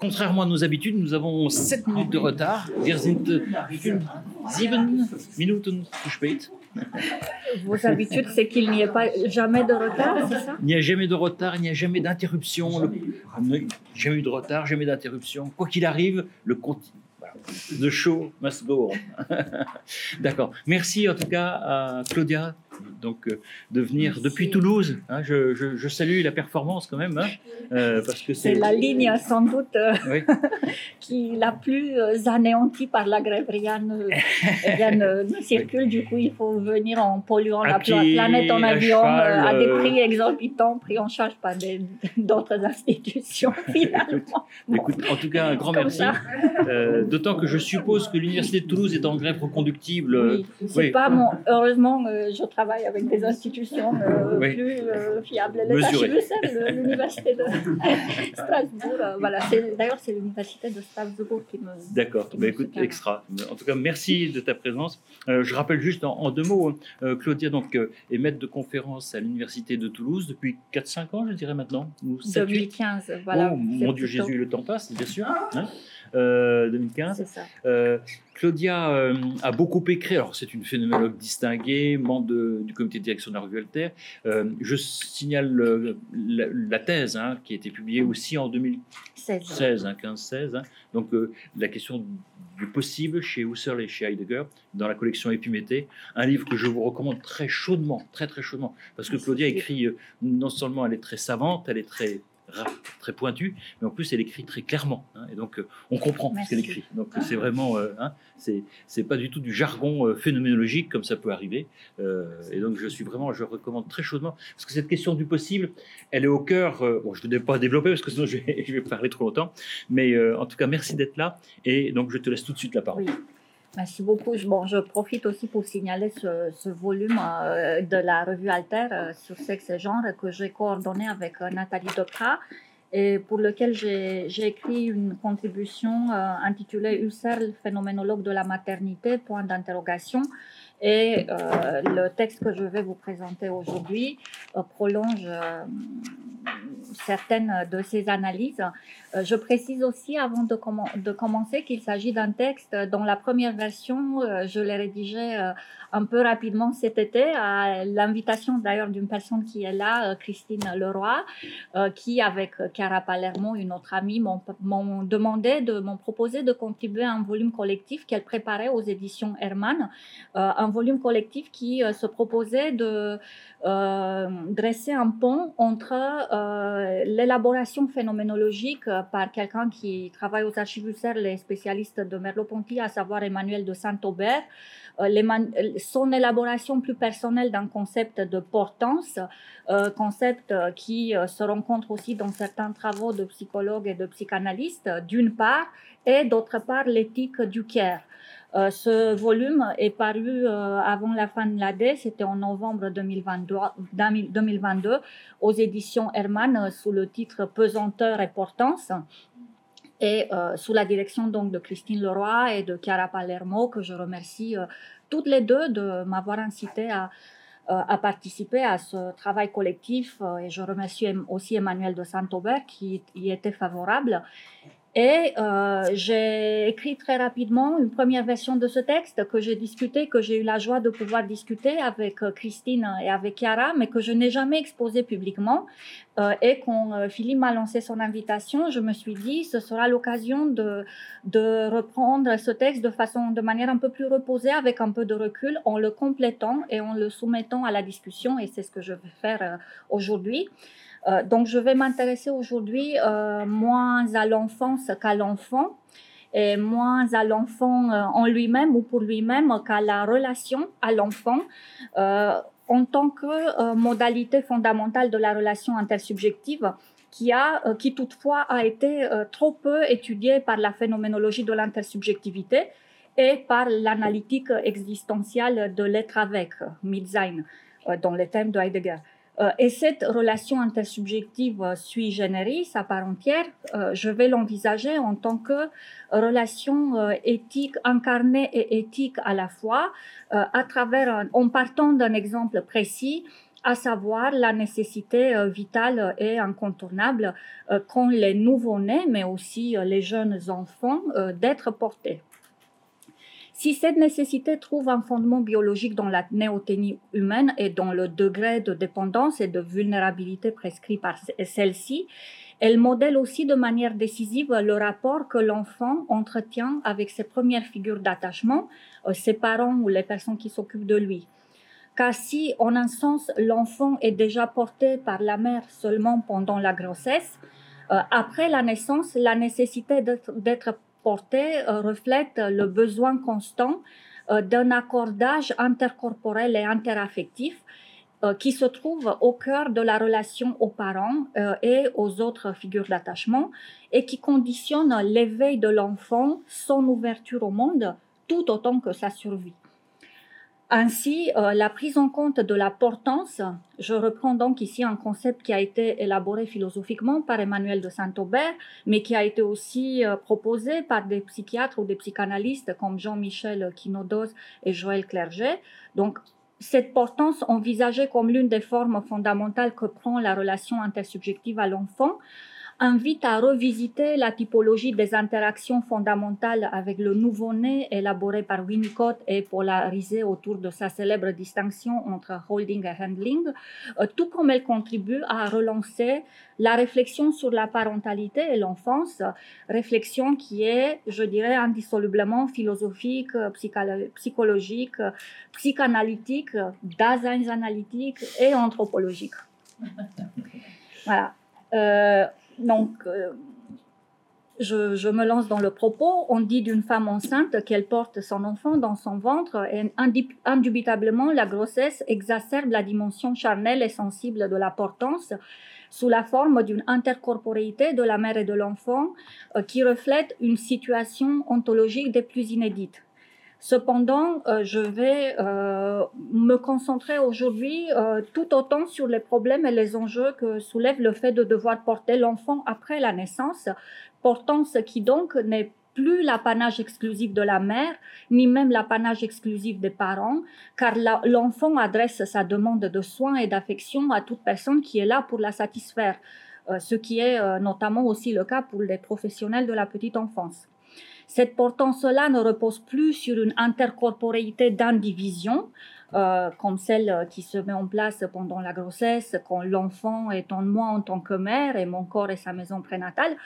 contrairement à nos habitudes, nous avons 7 minutes de retard. Wir sind 7 Minuten zu spät. Vos habitudes, c'est qu'il n'y ait pas jamais de retard, c'est ça? Il n'y a jamais de retard, il n'y a jamais d'interruption. Le... Jamais eu de retard, jamais d'interruption. Quoi qu'il arrive, le. The show must go on. D'accord. Merci en tout cas à Claudia donc euh, de venir depuis Toulouse. Hein, je, salue la performance quand même, hein, euh, parce que c'est la ligne sans doute euh, qui la plus anéantie par la grève. Rien ne, circule, du coup il faut venir en polluant la planète en avion à des prix exorbitants, pris en charge par d'autres institutions finalement. Écoute, en tout cas un grand merci. D'autant que je suppose que l'université de Toulouse est en grève. Oui, pas mon. Heureusement, je travaille avec des institutions euh, plus euh, fiables. l'université de Strasbourg. Euh, voilà, d'ailleurs, c'est l'université de Strasbourg qui me. D'accord, bah, écoute, extra. En tout cas, merci de ta présence. je rappelle juste en, deux mots, hein, Claudia donc, est maître de conférence à l'université de Toulouse depuis 4-5 ans, je dirais maintenant. Ou 7, 2015, voilà. Oh, mon Dieu Jésus, le temps passe, bien sûr. Hein 2015. Ça. Euh, Claudia euh, a beaucoup écrit. Alors, c'est une phénoménologue distinguée, membre du comité de direction de la revue Alter. Euh, je signale la, thèse hein, qui a été publiée aussi en 2016, 15-16. Hein. Donc, la question du possible chez Husserl et chez Heidegger dans la collection Épiméthée, un livre que je vous recommande très chaudement, très très chaudement, parce que Claudia écrit non seulement elle est très savante, elle est très très pointue, mais en plus elle écrit très clairement. Hein, et donc euh, on comprend ce qu'elle écrit. Donc c'est vraiment, euh, hein, c'est pas du tout du jargon euh, phénoménologique comme ça peut arriver. et donc je suis vraiment, je recommande très chaudement parce que cette question du possible, elle est au cœur. bon, je ne vais pas développer parce que sinon je vais, je vais parler trop longtemps. Mais en tout cas, merci d'être là. Et donc je te laisse tout de suite la parole. Merci beaucoup. Bon, je profite aussi pour signaler ce, volume euh, de la revue Alter euh, sur sexe et genre que j'ai coordonné avec euh, Nathalie Dotra et pour lequel j'ai écrit une contribution intitulée Husserl, phénoménologue de la maternité, point d'interrogation. Et le texte que je vais vous présenter aujourd'hui prolonge certaines de ces analyses. Euh, je précise aussi avant de, commencer qu'il s'agit d'un texte dont la première version, euh, je l'ai rédigé euh, un peu rapidement cet été à l'invitation d'ailleurs d'une personne qui est là, Christine Leroy, qui avec Chiara Palermo, une autre amie, m'ont demandé, de, m'ont proposé de contribuer à un volume collectif qu'elle préparait aux éditions Hermann, volume collectif qui se proposait de dresser un pont entre l'élaboration phénoménologique par quelqu'un qui travaille aux archives UCER, les spécialistes de Merleau-Ponty, à savoir Emmanuel de Saint-Aubert, euh, son élaboration plus personnelle d'un concept de portance, euh, concept qui euh, se rencontre aussi dans certains travaux de psychologues et de psychanalystes, d'une part, et d'autre part l'éthique du care. Ce volume est paru avant la fin de l'année, c'était en novembre 2022, 2022, aux éditions Hermann sous le titre Pesanteur et portance et euh, sous la direction donc de Christine Leroy et de Chiara Palermo, que je remercie euh, toutes les deux de m'avoir incité euh, à, participer à ce travail collectif. et je remercie aussi Emmanuel de Saint-Aubert qui y était favorable. Et euh, j'ai écrit très rapidement une première version de ce texte que j'ai discuté, que j'ai eu la joie de pouvoir discuter avec euh, Christine et avec Chiara, mais que je n'ai jamais exposé publiquement. Euh, et quand Philippe m'a lancé son invitation, je me suis dit ce sera l'occasion de, de reprendre ce texte de façon, de manière un peu plus reposée, avec un peu de recul, en le complétant et en le soumettant à la discussion. Et c'est ce que je vais faire aujourd'hui. Euh, donc, je vais m'intéresser aujourd'hui euh, moins à l'enfance qu'à l'enfant et moins à l'enfant euh, en lui-même ou pour lui-même qu'à la relation à l'enfant en tant que modalité fondamentale de la relation intersubjective qui, a, qui toutefois a été trop peu étudiée par la phénoménologie de l'intersubjectivité et par l'analytique existentielle de l'être avec, Mitsein, dans les thèmes de Heidegger. Euh, et cette relation intersubjective euh, sui generis, à part entière, euh, je vais l'envisager en tant que relation éthique incarnée et éthique à la fois, à travers, en partant d'un exemple précis, à savoir la nécessité vitale et incontournable qu'ont les nouveau-nés, mais aussi les jeunes enfants, d'être portés. Si cette nécessité trouve un fondement biologique dans la néoténie humaine et dans le degré de dépendance et de vulnérabilité prescrit par celle-ci, elle modèle aussi de manière décisive le rapport que l'enfant entretient avec ses premières figures d'attachement, euh, ses parents ou les personnes qui s'occupent de lui. Car si, en un sens, l'enfant est déjà porté par la mère seulement pendant la grossesse, euh, après la naissance, la nécessité d'être portée euh, reflète le besoin constant euh, d'un accordage intercorporel et interaffectif euh, qui se trouve au cœur de la relation aux parents et aux autres figures d'attachement et qui conditionne l'éveil de l'enfant, son ouverture au monde, tout autant que sa survie. Ainsi, euh, la prise en compte de la portance, je reprends donc ici un concept qui a été élaboré philosophiquement par Emmanuel de Saint-Aubert, mais qui a été aussi euh, proposé par des psychiatres ou des psychanalystes comme Jean-Michel Quinodos et Joël Clerget. Donc, cette portance envisagée comme l'une des formes fondamentales que prend la relation intersubjective à l'enfant, invite à revisiter la typologie des interactions fondamentales avec le nouveau-né élaboré par Winnicott et polarisé autour de sa célèbre distinction entre holding et handling, euh, tout comme elle contribue à relancer la réflexion sur la parentalité et l'enfance, réflexion qui est, je dirais, indissolublement philosophique, psychologique, psychanalytique, daseinsanalytique et anthropologique. Voilà. Euh, donc, euh, je, me lance dans le propos. On dit d'une femme enceinte qu'elle porte son enfant dans son ventre et indubitablement, la grossesse exacerbe la dimension charnelle et sensible de la portance sous la forme d'une intercorporéité de la mère et de l'enfant euh, qui reflète une situation ontologique des plus inédites. Cependant, euh, je vais euh, me concentrer aujourd'hui euh, tout autant sur les problèmes et les enjeux que soulève le fait de devoir porter l'enfant après la naissance, portant ce qui donc n'est plus l'apanage exclusif de la mère, ni même l'apanage exclusif des parents, car l'enfant adresse sa demande de soins et d'affection à toute personne qui est là pour la satisfaire, ce qui est notamment aussi le cas pour les professionnels de la petite enfance. Cette portance-là ne repose plus sur une intercorporéité d'indivision, euh, comme celle qui se met en place pendant la grossesse, quand l'enfant est en moi en tant que mère et mon corps est sa maison prénatale,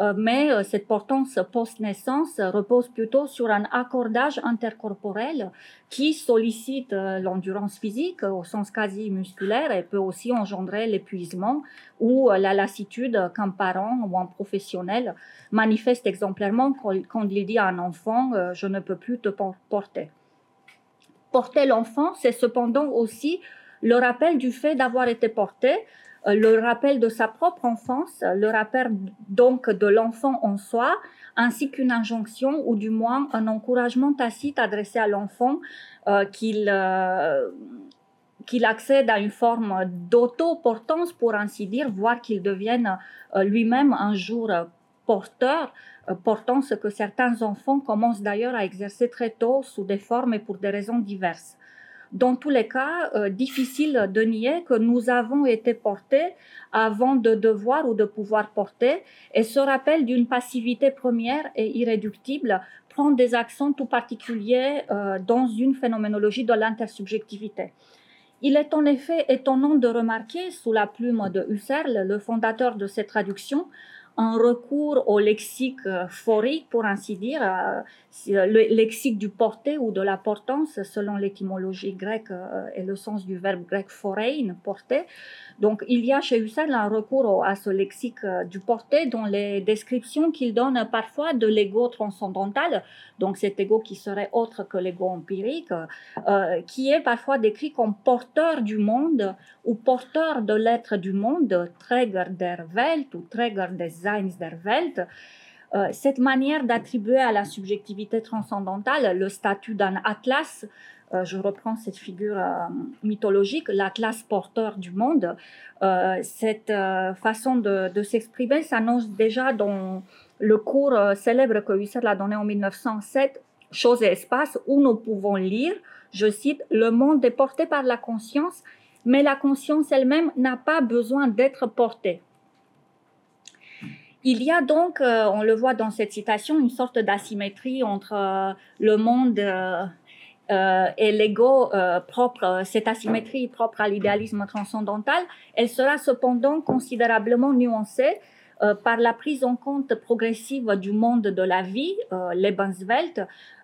euh, mais euh, cette portance post-naissance repose plutôt sur un accordage intercorporel qui sollicite l'endurance physique au sens quasi musculaire et peut aussi engendrer l'épuisement ou la lassitude qu'un parent ou un professionnel manifeste exemplairement quand il dit à un enfant je ne peux plus te porter porter l'enfant, c'est cependant aussi le rappel du fait d'avoir été porté, euh, le rappel de sa propre enfance, le rappel donc de l'enfant en soi, ainsi qu'une injonction ou du moins un encouragement tacite adressé à l'enfant euh, qu'il euh, qu'il accède à une forme d'auto-portance, pour ainsi dire, voire qu'il devienne lui-même un jour porteur euh, portant ce que certains enfants commencent d'ailleurs à exercer très tôt sous des formes et pour des raisons diverses. Dans tous les cas, euh, difficile de nier que nous avons été portés avant de devoir ou de pouvoir porter, et ce rappel d'une passivité première et irréductible prend des accents tout particuliers euh, dans une phénoménologie de l'intersubjectivité. Il est en effet étonnant de remarquer, sous la plume de Husserl, le fondateur de cette traduction, un recours au lexique euh, phorique, pour ainsi dire, euh, le lexique du porté ou de la portance, selon l'étymologie grecque euh, et le sens du verbe grec forein, porter. Donc, il y a chez Husserl un recours à ce lexique du porté dans les descriptions qu'il donne parfois de l'ego transcendantal, donc cet ego qui serait autre que l'ego empirique, qui est parfois décrit comme porteur du monde ou porteur de l'être du monde, Träger der Welt ou Träger des Seins der Welt. Euh, cette manière d'attribuer à la subjectivité transcendantale le statut d'un atlas, euh, je reprends cette figure euh, mythologique, l'atlas porteur du monde, cette façon de, de s'exprimer s'annonce déjà dans le cours célèbre que Husserl a donné en 1907, Choses et espaces, où nous pouvons lire, je cite, Le monde est porté par la conscience mais la conscience elle-même n'a pas besoin d'être portée. Il y a donc, euh, on le voit dans cette citation, une sorte d'asymétrie entre euh, le monde euh, et l'ego propre, cette asymétrie propre à l'idéalisme transcendantal. Elle sera cependant considérablement nuancée par la prise en compte progressive du monde de la vie, Lebenswelt,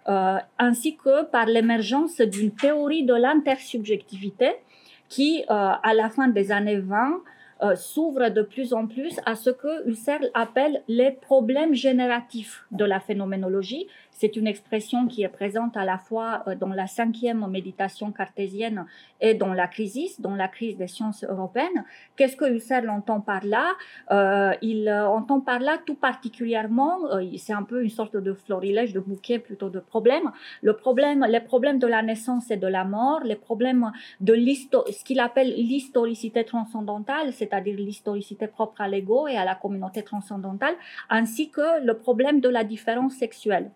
ainsi que par l'émergence d'une théorie de l'intersubjectivité qui, à la fin des années 20, euh, s'ouvre de plus en plus à ce que Husserl appelle les problèmes génératifs de la phénoménologie, c'est une expression qui est présente à la fois euh, dans la cinquième méditation cartésienne et dans la crise, dans la crise des sciences européennes. Qu'est-ce que Husserl entend par là? Euh, Il euh, entend par là tout particulièrement, c'est un peu une sorte de florilège, de bouquet plutôt de problèmes. Problème, les problèmes de la naissance et de la mort, les problèmes de ce qu'il appelle l'historicité transcendantale, c'est-à-dire l'historicité propre à l'ego et à la communauté transcendantale, ainsi que le problème de la différence sexuelle.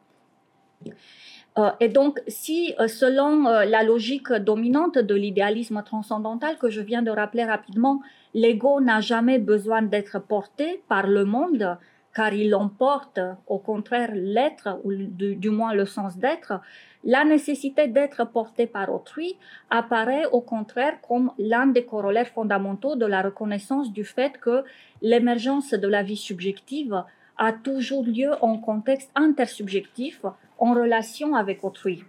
Euh, et donc, si euh, selon euh, la logique dominante de l'idéalisme transcendantal que je viens de rappeler rapidement, l'ego n'a jamais besoin d'être porté par le monde, car il emporte au contraire l'être, ou du, moins le sens d'être, la nécessité d'être porté par autrui apparaît au contraire comme l'un des corollaires fondamentaux de la reconnaissance du fait que l'émergence de la vie subjective a toujours lieu en contexte intersubjectif en relation avec autrui.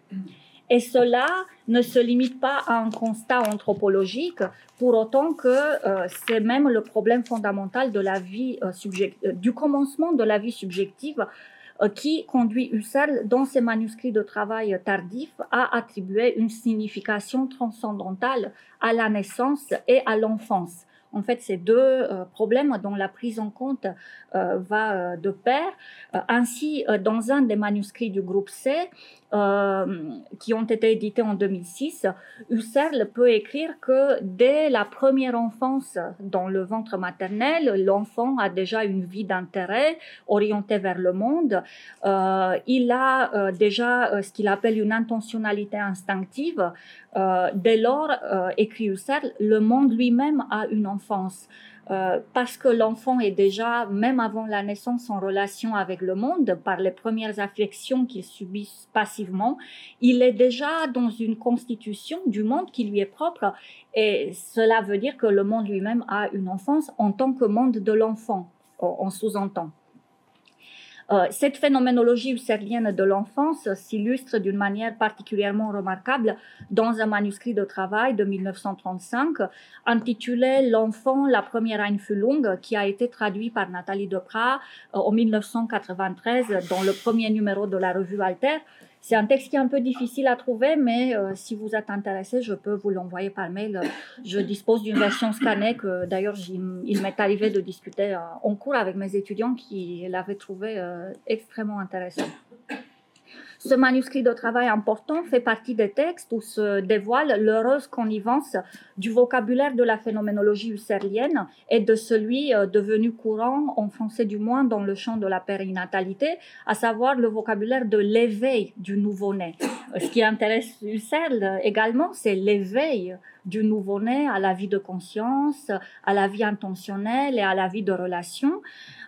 Et cela ne se limite pas à un constat anthropologique, pour autant que euh, c'est même le problème fondamental de la vie euh, euh, du commencement de la vie subjective qui conduit Husserl, dans ses manuscrits de travail tardifs, à attribuer une signification transcendantale à la naissance et à l'enfance. En fait, ces deux euh, problèmes dont la prise en compte euh, va euh, de pair. ainsi, dans un des manuscrits du groupe C, qui ont été édités en 2006, Husserl peut écrire que dès la première enfance dans le ventre maternel, l'enfant a déjà une vie d'intérêt orientée vers le monde. il a déjà ce qu'il appelle une intentionnalité instinctive. dès lors, écrit Husserl, le monde lui-même a une euh, parce que l'enfant est déjà, même avant la naissance, en relation avec le monde par les premières affections qu'il subit passivement, il est déjà dans une constitution du monde qui lui est propre. Et cela veut dire que le monde lui-même a une enfance en tant que monde de l'enfant, on sous-entend. Euh, cette phénoménologie husserlienne de l'enfance s'illustre d'une manière particulièrement remarquable dans un manuscrit de travail de 1935 intitulé L'enfant, la première Einfühlung, qui a été traduit par Nathalie Deprat euh, en 1993 dans le premier numéro de la revue Alter c'est un texte qui est un peu difficile à trouver, mais euh, si vous êtes intéressé, je peux vous l'envoyer par mail. Je dispose d'une version scannée que d'ailleurs il m'est arrivé de discuter euh, en cours avec mes étudiants qui l'avaient trouvé euh, extrêmement intéressant. Ce manuscrit de travail important fait partie des textes où se dévoile l'heureuse connivence du vocabulaire de la phénoménologie husserlienne et de celui euh, devenu courant, en français du moins, dans le champ de la périnatalité, à savoir le vocabulaire de l'éveil du nouveau-né. Ce qui intéresse Husserl également, c'est l'éveil du nouveau-né à la vie de conscience, à la vie intentionnelle et à la vie de relation.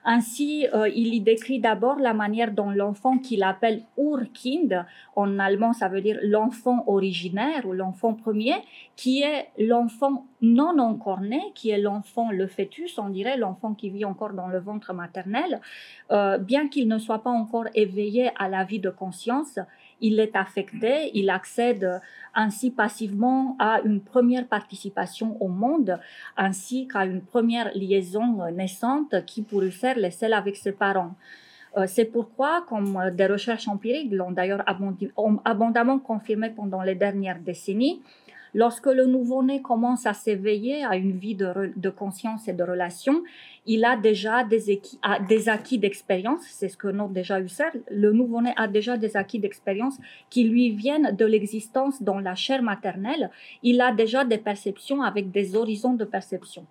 Ainsi, euh, il y décrit d'abord la manière dont l'enfant qu'il appelle Urkind, en allemand ça veut dire l'enfant originaire ou l'enfant premier, qui est l'enfant non encore né, qui est l'enfant, le fœtus, on dirait l'enfant qui vit encore dans le ventre maternel, euh, bien qu'il ne soit pas encore éveillé à la vie de conscience, il est affecté, il accède ainsi passivement à une première participation au monde, ainsi qu'à une première liaison naissante qui pour faire est celle avec ses parents. Euh, c'est pourquoi, comme des recherches empiriques l'ont d'ailleurs abondamment confirmé pendant les dernières décennies, Lorsque le nouveau-né commence à s'éveiller à une vie de, conscience et de relation, il a déjà des, acquis d'expérience, c'est ce que note déjà Husserl, le nouveau-né a déjà des acquis d'expérience qui lui viennent de l'existence dans la chair maternelle, il a déjà des perceptions avec des horizons de perception.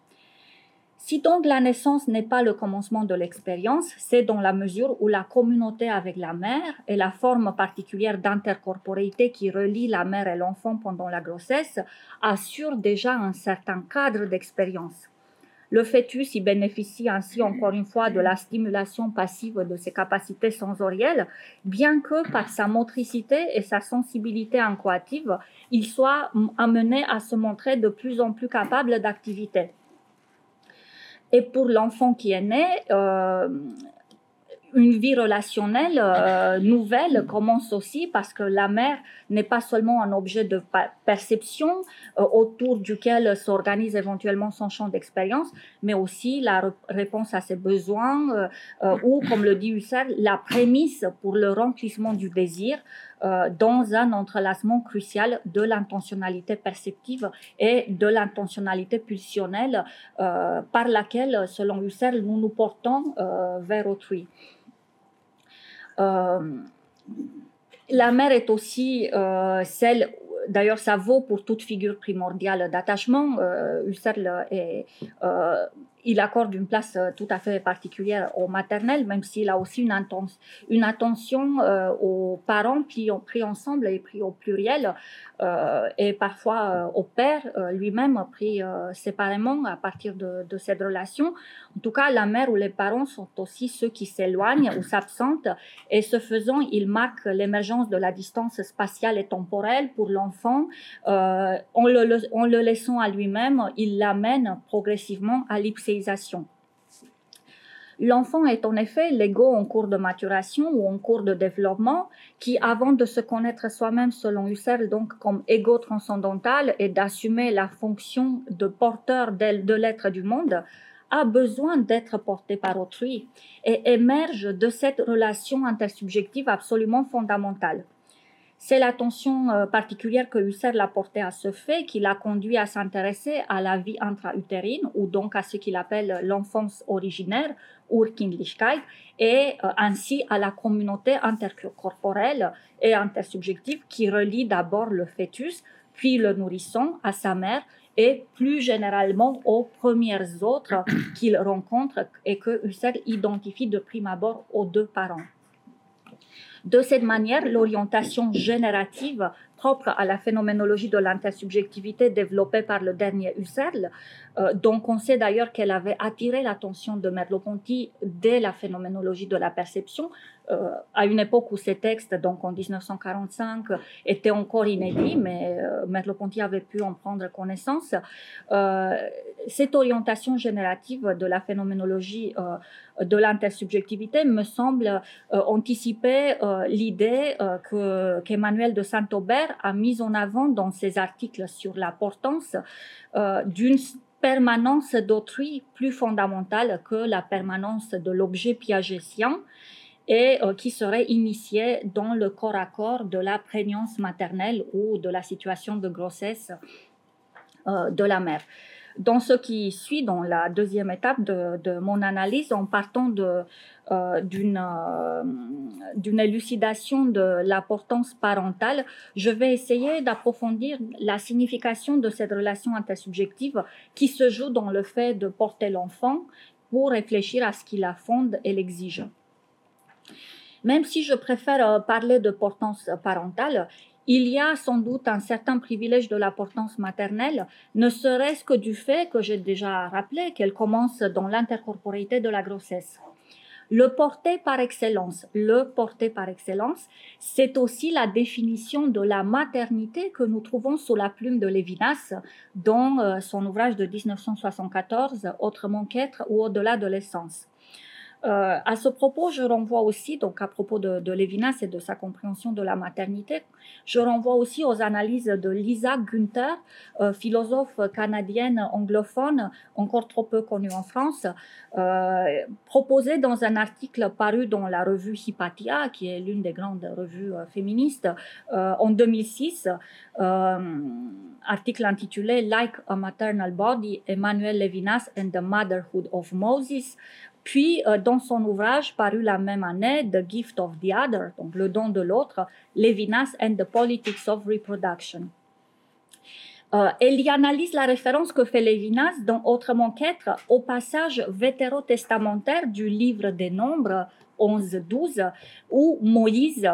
Si donc la naissance n'est pas le commencement de l'expérience, c'est dans la mesure où la communauté avec la mère et la forme particulière d'intercorporéité qui relie la mère et l'enfant pendant la grossesse assurent déjà un certain cadre d'expérience. Le fœtus y bénéficie ainsi encore une fois de la stimulation passive de ses capacités sensorielles, bien que par sa motricité et sa sensibilité incoative, il soit amené à se montrer de plus en plus capable d'activité. Et pour l'enfant qui est né, euh, une vie relationnelle euh, nouvelle commence aussi parce que la mère n'est pas seulement un objet de perception euh, autour duquel s'organise éventuellement son champ d'expérience, mais aussi la réponse à ses besoins ou, comme le dit Husserl, la prémisse pour le remplissement du désir euh, dans un entrelacement crucial de l'intentionnalité perceptive et de l'intentionnalité pulsionnelle euh, par laquelle, selon Husserl, nous nous portons euh, vers autrui. la mère est aussi celle d'ailleurs, ça vaut pour toute figure primordiale d'attachement. Husserl est, il accorde une place euh, tout à fait particulière au maternel, même s'il a aussi une, attention euh, aux parents pris, pris, ensemble et pris au pluriel, euh, et parfois au père lui-même pris séparément à partir de, cette relation. En tout cas, la mère ou les parents sont aussi ceux qui s'éloignent ou s'absentent, et ce faisant, ils marquent l'émergence de la distance spatiale et temporelle pour l'enfant. en, le, laissant à lui-même, il l'amène progressivement à L'enfant est en effet l'ego en cours de maturation ou en cours de développement qui, avant de se connaître soi-même selon Husserl, donc comme ego transcendantal et d'assumer la fonction de porteur de l'être du monde, a besoin d'être porté par autrui et émerge de cette relation intersubjective absolument fondamentale. C'est l'attention euh, particulière que Husserl a portée à ce fait qui l'a conduit à s'intéresser à la vie intra-utérine, ou donc à ce qu'il appelle l'enfance originaire, Urkindlichkeit, et euh, ainsi à la communauté intercorporelle et intersubjective qui relie d'abord le fœtus, puis le nourrisson à sa mère, et plus généralement aux premières autres qu'il rencontre et que Husserl identifie de prime abord aux deux parents. De cette manière, l'orientation générative propre à la phénoménologie de l'intersubjectivité développée par le dernier Husserl, euh, dont on sait d'ailleurs qu'elle avait attiré l'attention de Merleau-Ponty dès la phénoménologie de la perception, euh, à une époque où ces textes, donc en 1945, étaient encore inédits, mais euh, Merleau-Ponty avait pu en prendre connaissance. Euh, cette orientation générative de la phénoménologie de l'intersubjectivité me semble anticiper l'idée que, qu'Emmanuel de Saint-Aubert a mise en avant dans ses articles sur l'importance d'une permanence d'autrui plus fondamentale que la permanence de l'objet piagétien et euh, qui serait initié dans le corps à corps de la prégnance maternelle ou de la situation de grossesse euh, de la mère. Dans ce qui suit, dans la deuxième étape de, mon analyse, en partant euh, d'une élucidation de l'importance parentale, je vais essayer d'approfondir la signification de cette relation intersubjective qui se joue dans le fait de porter l'enfant pour réfléchir à ce qui la fonde et l'exige. Même si je préfère euh, parler de portance parentale, il y a sans doute un certain privilège de la portance maternelle, ne serait-ce que du fait que j'ai déjà rappelé qu'elle commence dans l'intercorporité de la grossesse. Le porter par excellence, le porter par excellence, c'est aussi la définition de la maternité que nous trouvons sous la plume de Lévinas dans euh, son ouvrage de 1974, Autrement qu'être ou au-delà de l'essence. Euh, à ce propos, je renvoie aussi, donc à propos de, Lévinas et de sa compréhension de la maternité, je renvoie aussi aux analyses de Lisa Günther, euh, philosophe canadienne anglophone, encore trop peu connue en France, euh, proposée dans un article paru dans la revue Hypatia, qui est l'une des grandes revues féministes, en 2006, article intitulé Like a Maternal Body, Emmanuel Levinas and the Motherhood of Moses, puis, euh, dans son ouvrage paru la même année, The Gift of the Other, donc le don de l'autre, Levinas and the Politics of Reproduction. Euh, elle y analyse la référence que fait Lévinas dans Autrement qu'être au passage vétérotestamentaire du livre des Nombres 11-12 où Moïse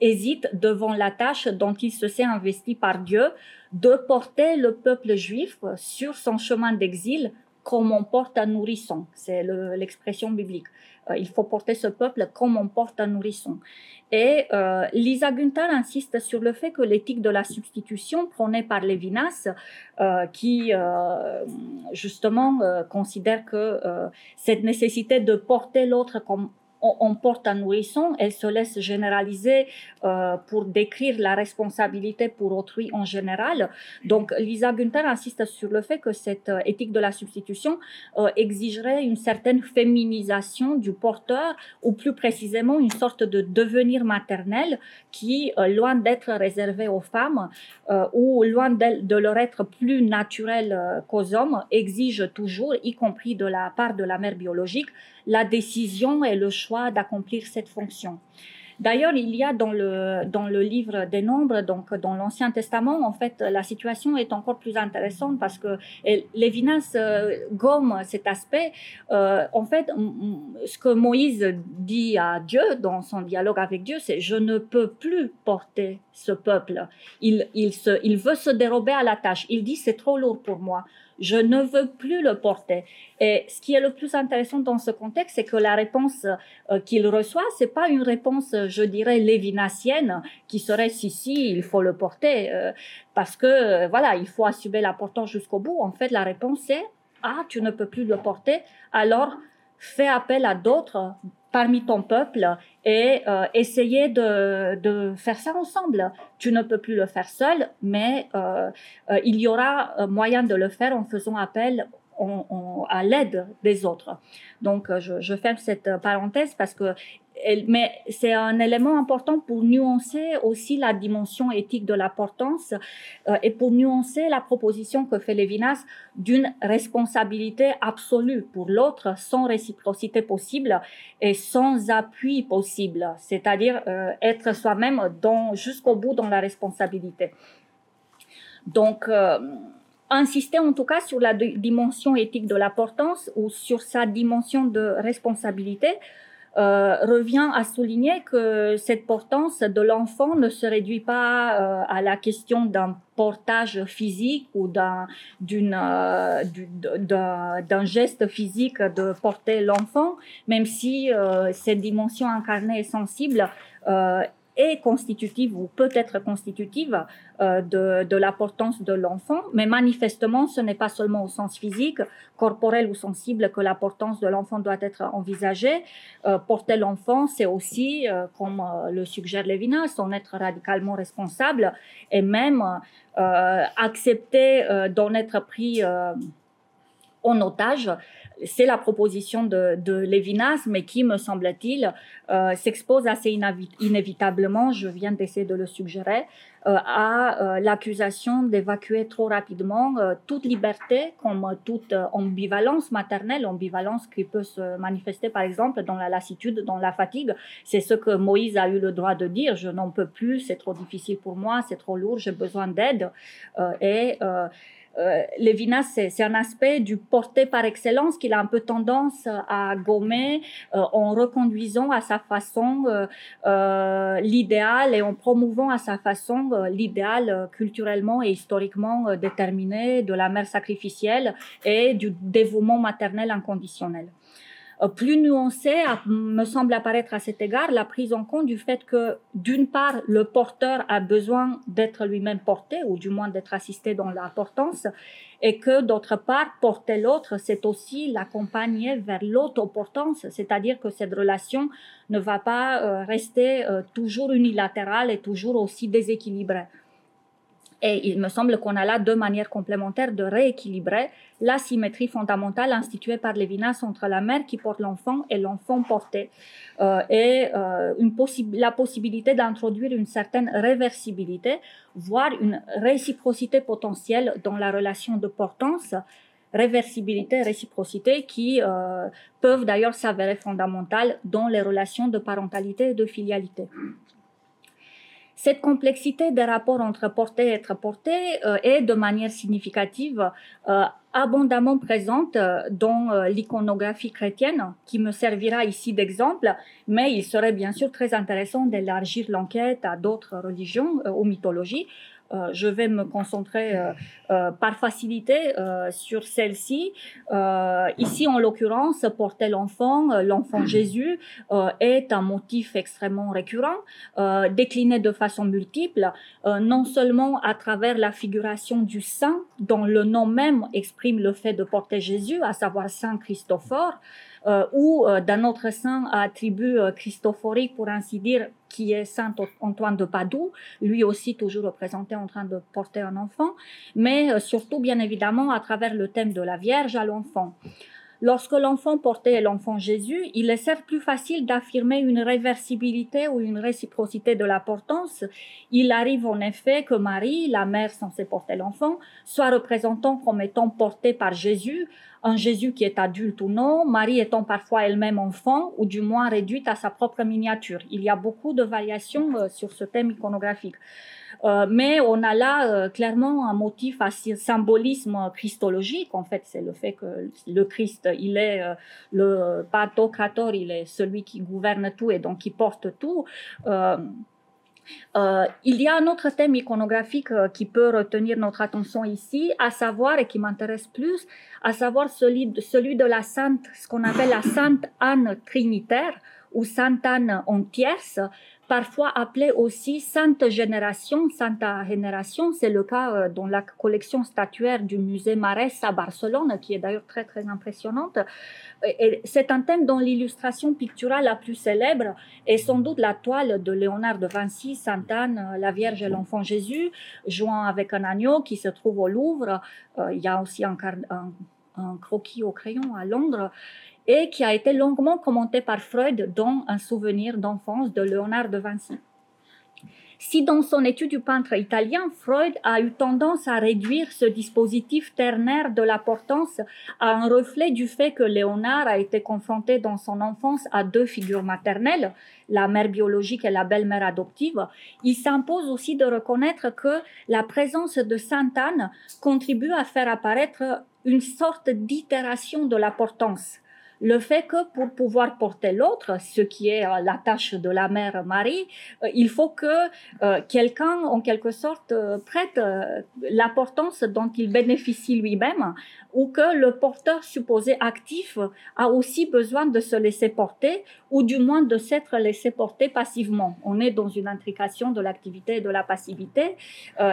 hésite devant la tâche dont il se sait investi par Dieu de porter le peuple juif sur son chemin d'exil comme on porte un nourrisson. C'est l'expression biblique. Euh, il faut porter ce peuple comme on porte un nourrisson. Et euh, Lisa Günther insiste sur le fait que l'éthique de la substitution prônée par Lévinas, euh, qui justement considère que cette nécessité de porter l'autre comme on, porte un nourrisson, elle se laisse généraliser euh, pour décrire la responsabilité pour autrui en général. Donc, Lisa Günther insiste sur le fait que cette euh, éthique de la substitution euh, exigerait une certaine féminisation du porteur, ou plus précisément une sorte de devenir maternel qui, loin d'être réservé aux femmes, ou loin de, leur être plus naturel qu'aux hommes, exige toujours, y compris de la part de la mère biologique, la décision et le choix d'accomplir cette fonction. D'ailleurs, il y a dans le, dans le livre des nombres, donc dans l'Ancien Testament, en fait, la situation est encore plus intéressante parce que Lévinas euh, gomme cet aspect. Euh, en fait, ce que Moïse dit à Dieu dans son dialogue avec Dieu, c'est je ne peux plus porter ce peuple. Il, il, se, il veut se dérober à la tâche. Il dit c'est trop lourd pour moi je ne veux plus le porter. Et ce qui est le plus intéressant dans ce contexte, c'est que la réponse euh, qu'il reçoit, c'est pas une réponse, je dirais, lévinassienne, qui serait si si, il faut le porter, euh, parce que euh, voilà, il faut assumer l'importance jusqu'au bout. En fait, la réponse est ah, tu ne peux plus le porter, alors fais appel à d'autres parmi ton peuple et euh, essayer de, de, faire ça ensemble. Tu ne peux plus le faire seul, mais euh, euh, il y aura moyen de le faire en faisant appel à l'aide des autres. Donc, je, je ferme cette parenthèse parce que mais c'est un élément important pour nuancer aussi la dimension éthique de l'importance euh, et pour nuancer la proposition que fait Lévinas d'une responsabilité absolue pour l'autre sans réciprocité possible et sans appui possible, c'est-à-dire euh, être soi-même jusqu'au bout dans la responsabilité. Donc, euh, insister en tout cas sur la dimension éthique de l'importance ou sur sa dimension de responsabilité euh, revient à souligner que cette portance de l'enfant ne se réduit pas euh, à la question d'un portage physique ou d'un euh, d'un geste physique de porter l'enfant, même si cette dimension incarnée est sensible est constitutive ou peut être constitutive euh, de, de l'importance de l'enfant, mais manifestement, ce n'est pas seulement au sens physique, corporel ou sensible que l'importance de l'enfant doit être envisagée. Euh, porter l'enfant, c'est aussi, euh, comme le suggère Lévinas, en être radicalement responsable et même accepter d'en être pris en otage c'est la proposition de, Lévinas, mais qui, me semble-t-il, euh, s'expose assez inévitablement, je viens d'essayer de le suggérer, euh, à euh, l'accusation d'évacuer trop rapidement toute liberté comme toute ambivalence maternelle, ambivalence qui peut se manifester par exemple dans la lassitude, dans la fatigue. C'est ce que Moïse a eu le droit de dire, je n'en peux plus, c'est trop difficile pour moi, c'est trop lourd, j'ai besoin d'aide. et euh, c'est un aspect du porté par excellence qu'il a un peu tendance à gommer euh, en reconduisant à sa façon euh, euh l'idéal et en promouvant à sa façon l'idéal culturellement et historiquement déterminé de la mère sacrificielle et du dévouement maternel inconditionnel. Euh, plus nuancée me semble apparaître à cet égard la prise en compte du fait que, d'une part, le porteur a besoin d'être lui-même porté, ou du moins d'être assisté dans la portance, et que, d'autre part, porter l'autre, c'est aussi l'accompagner vers l'autoportance, c'est-à-dire que cette relation ne va pas euh, rester euh, toujours unilatérale et toujours aussi déséquilibrée. Et il me semble qu'on a là deux manières complémentaires de rééquilibrer la symétrie fondamentale instituée par Lévinas entre la mère qui porte l'enfant et l'enfant porté, euh, et euh, la possibilité d'introduire une certaine réversibilité, voire une réciprocité potentielle dans la relation de portance, réversibilité réciprocité qui euh, peuvent d'ailleurs s'avérer fondamentales dans les relations de parentalité et de filialité. Cette complexité des rapports entre porté et être porté euh, est de manière significative euh, abondamment présente euh, dans l'iconographie chrétienne, qui me servira ici d'exemple, mais il serait bien sûr très intéressant d'élargir l'enquête à d'autres religions ou mythologies je vais me concentrer euh, euh, par facilité sur celle-ci. ici, en l'occurrence, porter l'enfant, l'enfant Jésus, est un motif extrêmement récurrent, décliné de façon multiple, non seulement à travers la figuration du saint, dont le nom même exprime le fait de porter Jésus, à savoir Saint Christophore, euh, ou euh, d'un autre saint attribut euh, christophorique, pour ainsi dire, qui est Saint Antoine de Padoue, lui aussi toujours représenté en train de porter un enfant, mais surtout, bien évidemment, à travers le thème de la Vierge à l'enfant. Lorsque l'enfant portait l'enfant Jésus, il est certes plus facile d'affirmer une réversibilité ou une réciprocité de la portance. Il arrive en effet que Marie, la mère censée porter l'enfant, soit représentant comme étant portée par Jésus, un Jésus qui est adulte ou non, Marie étant parfois elle-même enfant ou du moins réduite à sa propre miniature. Il y a beaucoup de variations euh, sur ce thème iconographique. Euh, mais on a là euh, clairement un motif à symbolisme christologique. En fait, c'est le fait que le Christ, il est euh, le pantocrator, il est celui qui gouverne tout et donc qui porte tout. il y a un autre thème iconographique qui peut retenir notre attention ici, à savoir, et qui m'intéresse plus, à savoir celui, celui de la sainte, ce qu'on appelle la sainte Anne trinitaire ou sainte Anne en tierce, parfois appelée aussi Sainte Génération, Santa Génération. C'est le cas euh, dans la collection statuaire du musée Marès à Barcelone, qui est d'ailleurs très très impressionnante. C'est un thème dont l'illustration picturale la plus célèbre est sans doute la toile de Léonard de Vinci, Sainte Anne, la Vierge et l'Enfant Jésus, jouant avec un agneau qui se trouve au Louvre. Euh, il y a aussi un croquis au crayon à Londres et qui a été longuement commenté par Freud dans Un souvenir d'enfance de Léonard de Vinci. Si dans son étude du peintre italien, Freud a eu tendance à réduire ce dispositif ternaire de l'importance à un reflet du fait que Léonard a été confronté dans son enfance à deux figures maternelles, la mère biologique et la belle-mère adoptive, il s'impose aussi de reconnaître que la présence de Sainte Anne contribue à faire apparaître une sorte d'itération de l'importance le fait que pour pouvoir porter l'autre, ce qui est euh, la tâche de la mère Marie, euh, il faut que euh, quelqu'un, en quelque sorte, prête l'importance dont il bénéficie lui-même, ou que le porteur supposé actif a aussi besoin de se laisser porter, ou du moins de s'être laissé porter passivement. On est dans une intrication de l'activité et de la passivité,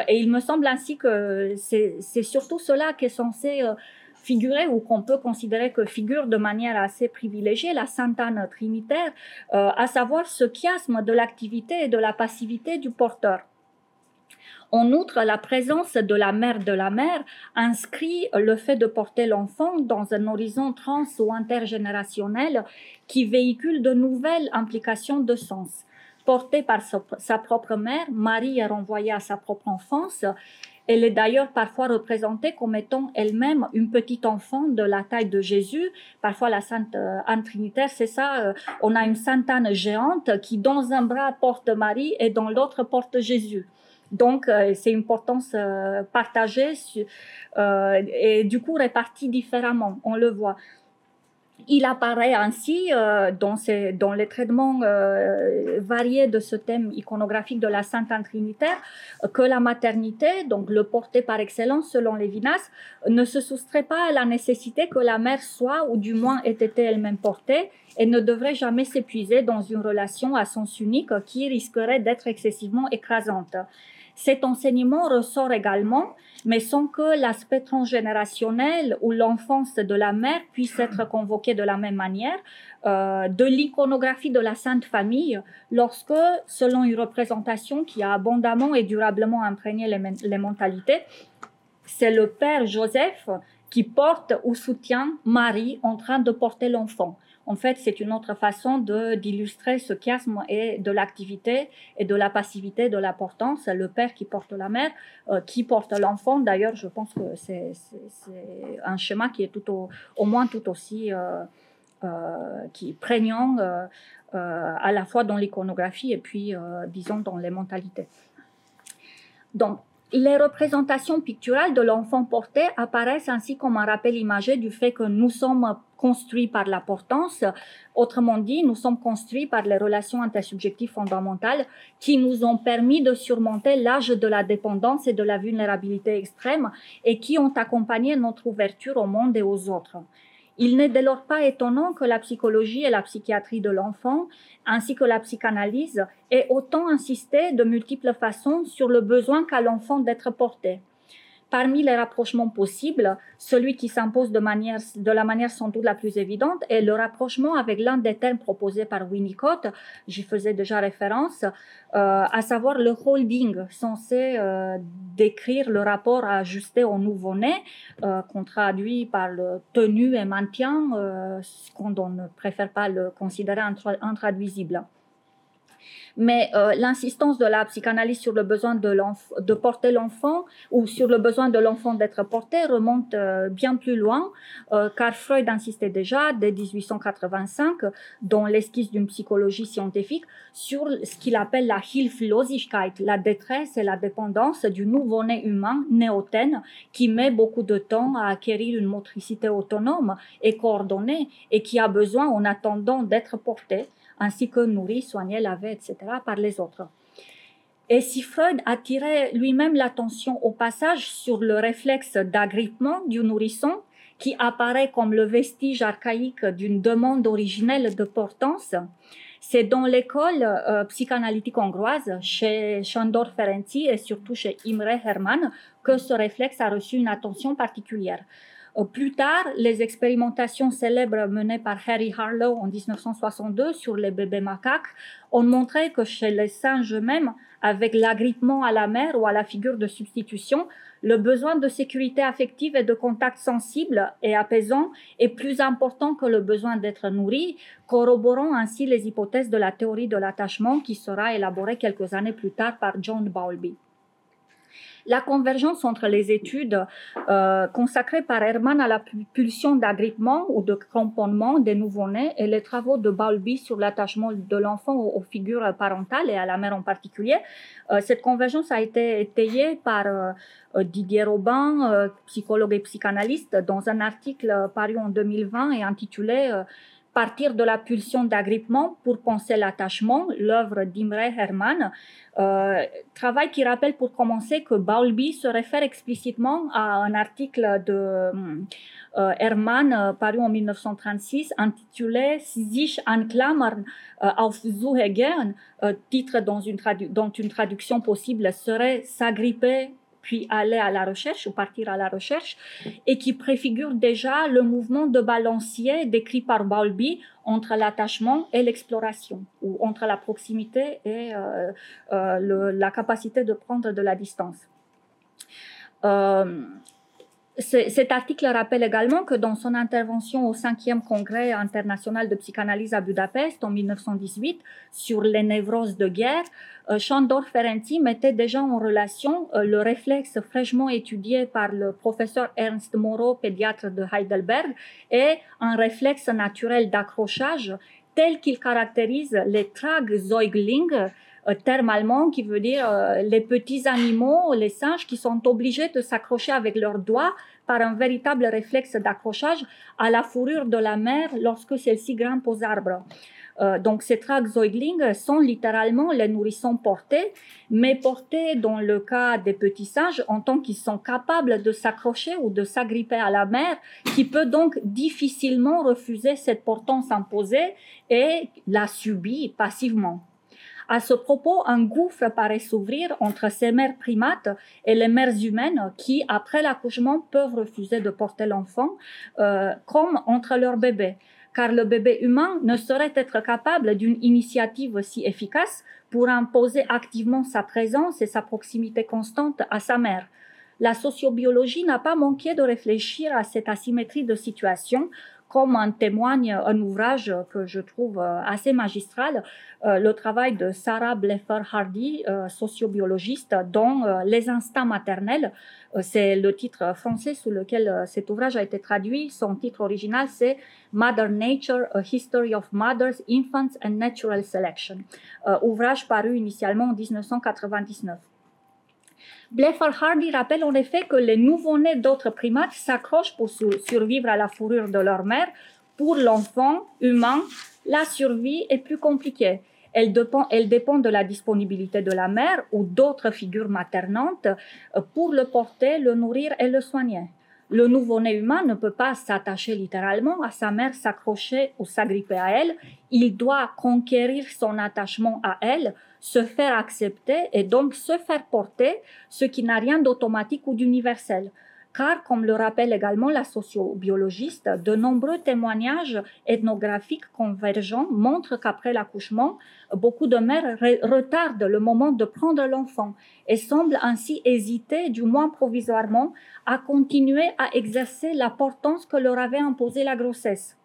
et il me semble ainsi que c'est surtout cela qui est censé figurer ou qu'on peut considérer que figure de manière assez privilégiée la Sainte Anne trinitaire, euh, à savoir ce chiasme de l'activité et de la passivité du porteur. En outre, la présence de la mère de la mère inscrit le fait de porter l'enfant dans un horizon trans ou intergénérationnel qui véhicule de nouvelles implications de sens. Portée par sa propre mère, Marie est renvoyée à sa propre enfance elle est d'ailleurs parfois représentée comme étant elle-même une petite enfant de la taille de Jésus. Parfois, la Sainte euh, Anne Trinitaire, c'est ça. Euh, on a une Sainte Anne géante qui, dans un bras, porte Marie et dans l'autre, porte Jésus. Donc, euh, c'est une importance partagée et du coup répartie différemment. On le voit il apparaît ainsi euh, dans, dans, les traitements euh, variés de ce thème iconographique de la Sainte Trinitaire que la maternité, donc le porté par excellence selon Lévinas, ne se soustrait pas à la nécessité que la mère soit, ou du moins ait été elle-même portée, et ne devrait jamais s'épuiser dans une relation à sens unique qui risquerait d'être excessivement écrasante. Cet enseignement ressort également, mais sans que l'aspect transgénérationnel ou l'enfance de la mère puisse être convoqué de la même manière, euh, de l'iconographie de la Sainte Famille, lorsque, selon une représentation qui a abondamment et durablement imprégné les mentalités, c'est le Père Joseph qui porte ou soutient Marie en train de porter l'enfant. En fait, c'est une autre façon d'illustrer ce chiasme et de l'activité et de la passivité, de l'importance. Le père qui porte la mère, euh, qui porte l'enfant. D'ailleurs, je pense que c'est un schéma qui est tout au, moins tout aussi euh, qui prégnant à la fois dans l'iconographie et puis, disons, dans les mentalités. Donc, les représentations picturales de l'enfant porté apparaissent ainsi comme un rappel imagé du fait que nous sommes construits par la portance. Autrement dit, nous sommes construits par les relations intersubjectives fondamentales qui nous ont permis de surmonter l'âge de la dépendance et de la vulnérabilité extrême et qui ont accompagné notre ouverture au monde et aux autres. Il n'est dès lors pas étonnant que la psychologie et la psychiatrie de l'enfant, ainsi que la psychanalyse, aient autant insisté de multiples façons sur le besoin qu'a l'enfant d'être porté. Parmi les rapprochements possibles, celui qui s'impose de, manière, de la manière sans doute la plus évidente est le rapprochement avec l'un des termes proposés par Winnicott, j'y faisais déjà référence, euh, à savoir le holding, censé euh, décrire le rapport ajusté au nouveau-né, euh, qu'on traduit par le tenu et maintien, ce qu'on ne préfère pas le considérer intraduisible. Mais euh, l'insistance de la psychanalyse sur le besoin de, porter l'enfant ou sur le besoin de l'enfant d'être porté remonte euh, bien plus loin, euh, car Freud insistait déjà dès 1885 dans l'esquisse d'une psychologie scientifique sur ce qu'il appelle la Hilflosigkeit, la détresse et la dépendance du nouveau-né humain néothène qui met beaucoup de temps à acquérir une motricité autonome et coordonnée et qui a besoin en attendant d'être porté ainsi que nourri, soigné, lavé, etc., par les autres. Et si Freud attirait lui-même l'attention au passage sur le réflexe d'agrippement du nourrisson, qui apparaît comme le vestige archaïque d'une demande originelle de portance, c'est dans l'école euh, psychanalytique hongroise, chez Sándor Ferenczi et surtout chez Imre Hermann, que ce réflexe a reçu une attention particulière. Plus tard, les expérimentations célèbres menées par Harry Harlow en 1962 sur les bébés macaques ont montré que chez les singes eux-mêmes, avec l'agrippement à la mère ou à la figure de substitution, le besoin de sécurité affective et de contact sensible et apaisant est plus important que le besoin d'être nourri, corroborant ainsi les hypothèses de la théorie de l'attachement qui sera élaborée quelques années plus tard par John Bowlby. La convergence entre les études euh, consacrées par Hermann à la pulsion d'agrippement ou de cramponnement des nouveau-nés et les travaux de Bowlby sur l'attachement de l'enfant aux, figures parentales et à la mère en particulier, euh, cette convergence a été étayée par euh, Didier Robin, psychologue et psychanalyste, dans un article paru en 2020 et intitulé partir de la pulsion d'agrippement pour penser l'attachement, l'œuvre d'Imre Hermann, euh, travail qui rappelle pour commencer que Bowlby se réfère explicitement à un article de euh, euh, paru en 1936 intitulé Sich anklammern auf Suche gehen, titre dont une traduction possible serait s'agripper puis aller à la recherche ou partir à la recherche, et qui préfigure déjà le mouvement de balancier décrit par Bowlby entre l'attachement et l'exploration, ou entre la proximité et euh, euh, la capacité de prendre de la distance. Euh, cet article rappelle également que dans son intervention au 5e congrès international de psychanalyse à Budapest en 1918 sur les névroses de guerre, Chandor euh, Ferenczi mettait déjà en relation euh, le réflexe fraîchement étudié par le professeur Ernst Moreau, pédiatre de Heidelberg, et un réflexe naturel d'accrochage tel qu'il caractérise les Tragsäugling, euh, terme allemand qui veut dire les petits animaux, les singes qui sont obligés de s'accrocher avec leurs doigts par un véritable réflexe d'accrochage à la fourrure de la mère lorsque celle-ci grimpe aux arbres. Euh, donc ces Tragsäuglinge sont littéralement les nourrissons portés, mais portés dans le cas des petits singes en tant qu'ils sont capables de s'accrocher ou de s'agripper à la mère, qui peut donc difficilement refuser cette portance imposée et la subit passivement. À ce propos, un gouffre paraît s'ouvrir entre ces mères primates et les mères humaines qui, après l'accouchement, peuvent refuser de porter l'enfant, euh, comme entre leurs bébés. Car le bébé humain ne saurait être capable d'une initiative si efficace pour imposer activement sa présence et sa proximité constante à sa mère. La sociobiologie n'a pas manqué de réfléchir à cette asymétrie de situation comme en témoigne un ouvrage que je trouve assez magistral, le travail de Sarah Bleffer Hardy, sociobiologiste, dont Les instincts maternels, c'est le titre français sous lequel cet ouvrage a été traduit. Son titre original, c'est Mother Nature, A History of Mothers, Infants and Natural Selection, ouvrage paru initialement en 1999. Bleffer Hardy rappelle en effet que les nouveau-nés d'autres primates s'accrochent pour survivre à la fourrure de leur mère. Pour l'enfant humain, la survie est plus compliquée. Elle dépend, elle dépend de la disponibilité de la mère ou d'autres figures maternantes pour le porter, le nourrir et le soigner. Le nouveau-né humain ne peut pas s'attacher littéralement à sa mère, s'accrocher ou s'agripper à elle. Il doit conquérir son attachement à elle se faire accepter et donc se faire porter, ce qui n'a rien d'automatique ou d'universel. Car, comme le rappelle également la sociobiologiste, de nombreux témoignages ethnographiques convergents montrent qu'après l'accouchement, beaucoup de mères retardent le moment de prendre l'enfant et semblent ainsi hésiter, du moins provisoirement, à continuer à exercer l'importance que leur avait imposée la grossesse.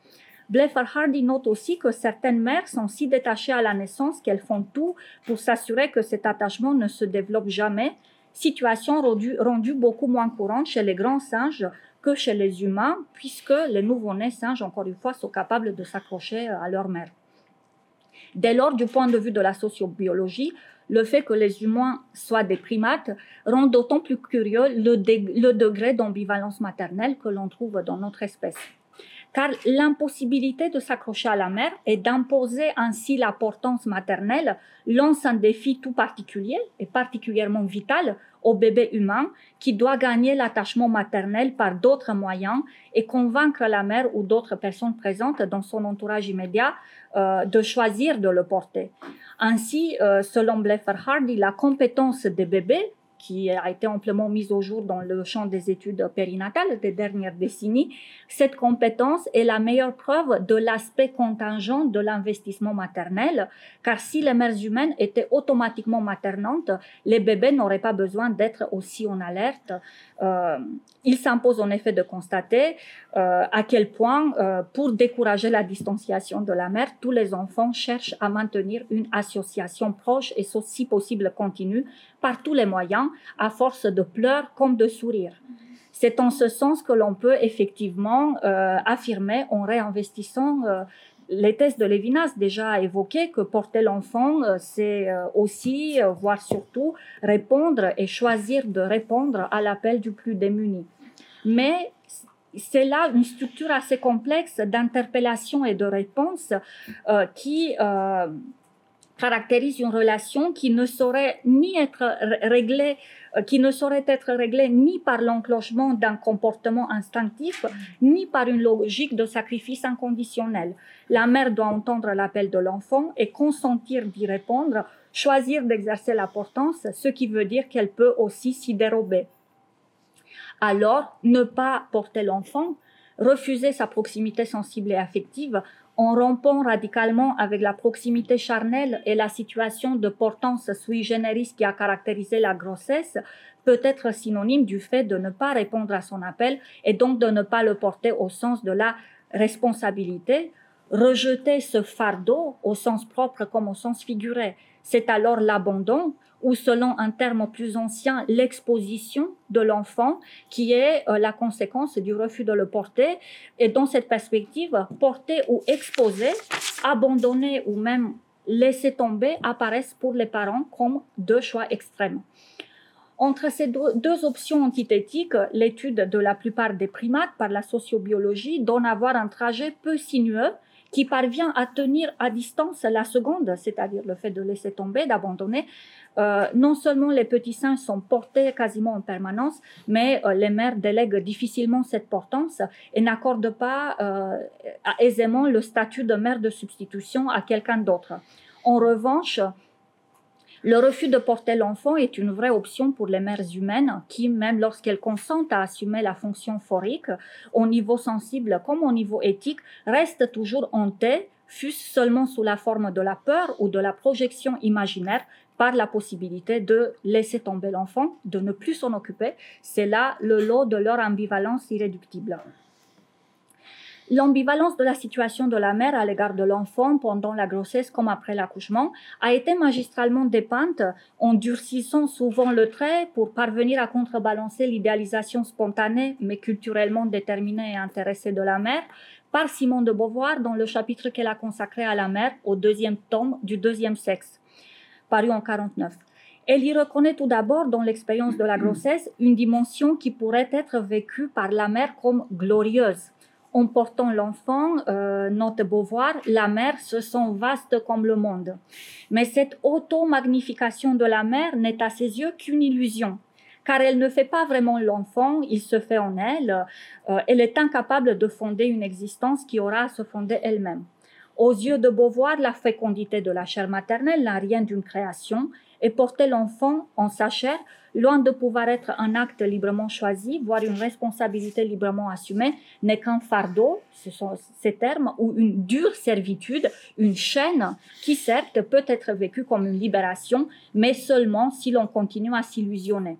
Bleffer Hardy note aussi que certaines mères sont si détachées à la naissance qu'elles font tout pour s'assurer que cet attachement ne se développe jamais, situation rendue, beaucoup moins courante chez les grands singes que chez les humains, puisque les nouveau-nés singes, encore une fois, sont capables de s'accrocher à leur mère. Dès lors, du point de vue de la sociobiologie, le fait que les humains soient des primates rend d'autant plus curieux le degré d'ambivalence maternelle que l'on trouve dans notre espèce car l'impossibilité de s'accrocher à la mère et d'imposer ainsi la portance maternelle lance un défi tout particulier et particulièrement vital au bébé humain qui doit gagner l'attachement maternel par d'autres moyens et convaincre la mère ou d'autres personnes présentes dans son entourage immédiat euh, de choisir de le porter. Ainsi, euh, selon Bleffer Hardy, la compétence des bébés qui a été amplement mise au jour dans le champ des études périnatales des dernières décennies, cette compétence est la meilleure preuve de l'aspect contingent de l'investissement maternel, car si les mères humaines étaient automatiquement maternantes, les bébés n'auraient pas besoin d'être aussi en alerte. Euh, il s'impose en effet de constater euh, à quel point, euh, pour décourager la distanciation de la mère, tous les enfants cherchent à maintenir une association proche et si possible continue par tous les moyens, à force de pleurs comme de sourires. C'est en ce sens que l'on peut effectivement euh, affirmer en réinvestissant euh, les tests de Lévinas déjà évoqués que porter l'enfant, euh, c'est aussi, voire surtout, répondre et choisir de répondre à l'appel du plus démuni. Mais c'est là une structure assez complexe d'interpellation et de réponse qui caractérise une relation qui ne saurait ni être réglée, euh, qui ne saurait être réglée ni par l'enclenchement d'un comportement instinctif, ni par une logique de sacrifice inconditionnel. La mère doit entendre l'appel de l'enfant et consentir d'y répondre, choisir d'exercer la portance, ce qui veut dire qu'elle peut aussi s'y dérober. Alors, ne pas porter l'enfant, refuser sa proximité sensible et affective, en rompant radicalement avec la proximité charnelle et la situation de portance sui generis qui a caractérisé la grossesse, peut être synonyme du fait de ne pas répondre à son appel et donc de ne pas le porter au sens de la responsabilité, rejeter ce fardeau au sens propre comme au sens figuré. C'est alors l'abandon, ou selon un terme plus ancien, l'exposition de l'enfant, qui est euh, la conséquence du refus de le porter. Et dans cette perspective, porter ou exposer, abandonner ou même laisser tomber apparaissent pour les parents comme deux choix extrêmes. Entre ces deux options antithétiques, l'étude de la plupart des primates par la sociobiologie donne à voir un trajet peu sinueux qui parvient à tenir à distance la seconde, c'est-à-dire le fait de laisser tomber, d'abandonner. Euh, non seulement les petits seins sont portés quasiment en permanence, mais euh, les mères délèguent difficilement cette portance et n'accordent pas euh, aisément le statut de mère de substitution à quelqu'un d'autre. En revanche, le refus de porter l'enfant est une vraie option pour les mères humaines qui, même lorsqu'elles consentent à assumer la fonction phorique, au niveau sensible comme au niveau éthique, restent toujours hantées, fût-ce seulement sous la forme de la peur ou de la projection imaginaire par la possibilité de laisser tomber l'enfant, de ne plus s'en occuper. C'est là le lot de leur ambivalence irréductible. L'ambivalence de la situation de la mère à l'égard de l'enfant pendant la grossesse comme après l'accouchement a été magistralement dépeinte en durcissant souvent le trait pour parvenir à contrebalancer l'idéalisation spontanée mais culturellement déterminée et intéressée de la mère par Simone de Beauvoir dans le chapitre qu'elle a consacré à la mère au deuxième tome du deuxième sexe, paru en 49. Elle y reconnaît tout d'abord dans l'expérience de la grossesse une dimension qui pourrait être vécue par la mère comme glorieuse en portant l'enfant, euh, note Beauvoir, la mère se sent vaste comme le monde. Mais cette auto-magnification de la mère n'est à ses yeux qu'une illusion, car elle ne fait pas vraiment l'enfant, il se fait en elle, euh, elle est incapable de fonder une existence qui aura à se fonder elle-même. Aux yeux de Beauvoir, la fécondité de la chair maternelle n'a rien d'une création, et porter l'enfant en sa chair, loin de pouvoir être un acte librement choisi, voire une responsabilité librement assumée, n'est qu'un fardeau, ce sont ces termes, ou une dure servitude, une chaîne qui certes peut être vécue comme une libération, mais seulement si l'on continue à s'illusionner.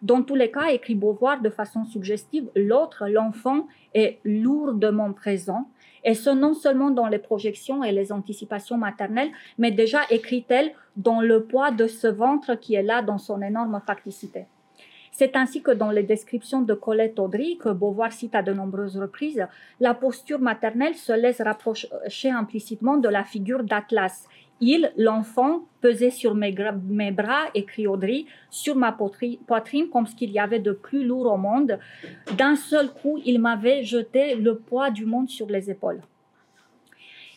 Dans tous les cas, écrit Beauvoir de façon suggestive, l'autre, l'enfant, est lourdement présent, et ce non seulement dans les projections et les anticipations maternelles, mais déjà écrit-elle dans le poids de ce ventre qui est là dans son énorme facticité. C'est ainsi que dans les descriptions de Colette Audry, que Beauvoir cite à de nombreuses reprises, la posture maternelle se laisse rapprocher implicitement de la figure d'Atlas. Il, l'enfant, pesait sur mes, bras, écrit Audry, sur ma poitrine comme ce qu'il y avait de plus lourd au monde. D'un seul coup, il m'avait jeté le poids du monde sur les épaules.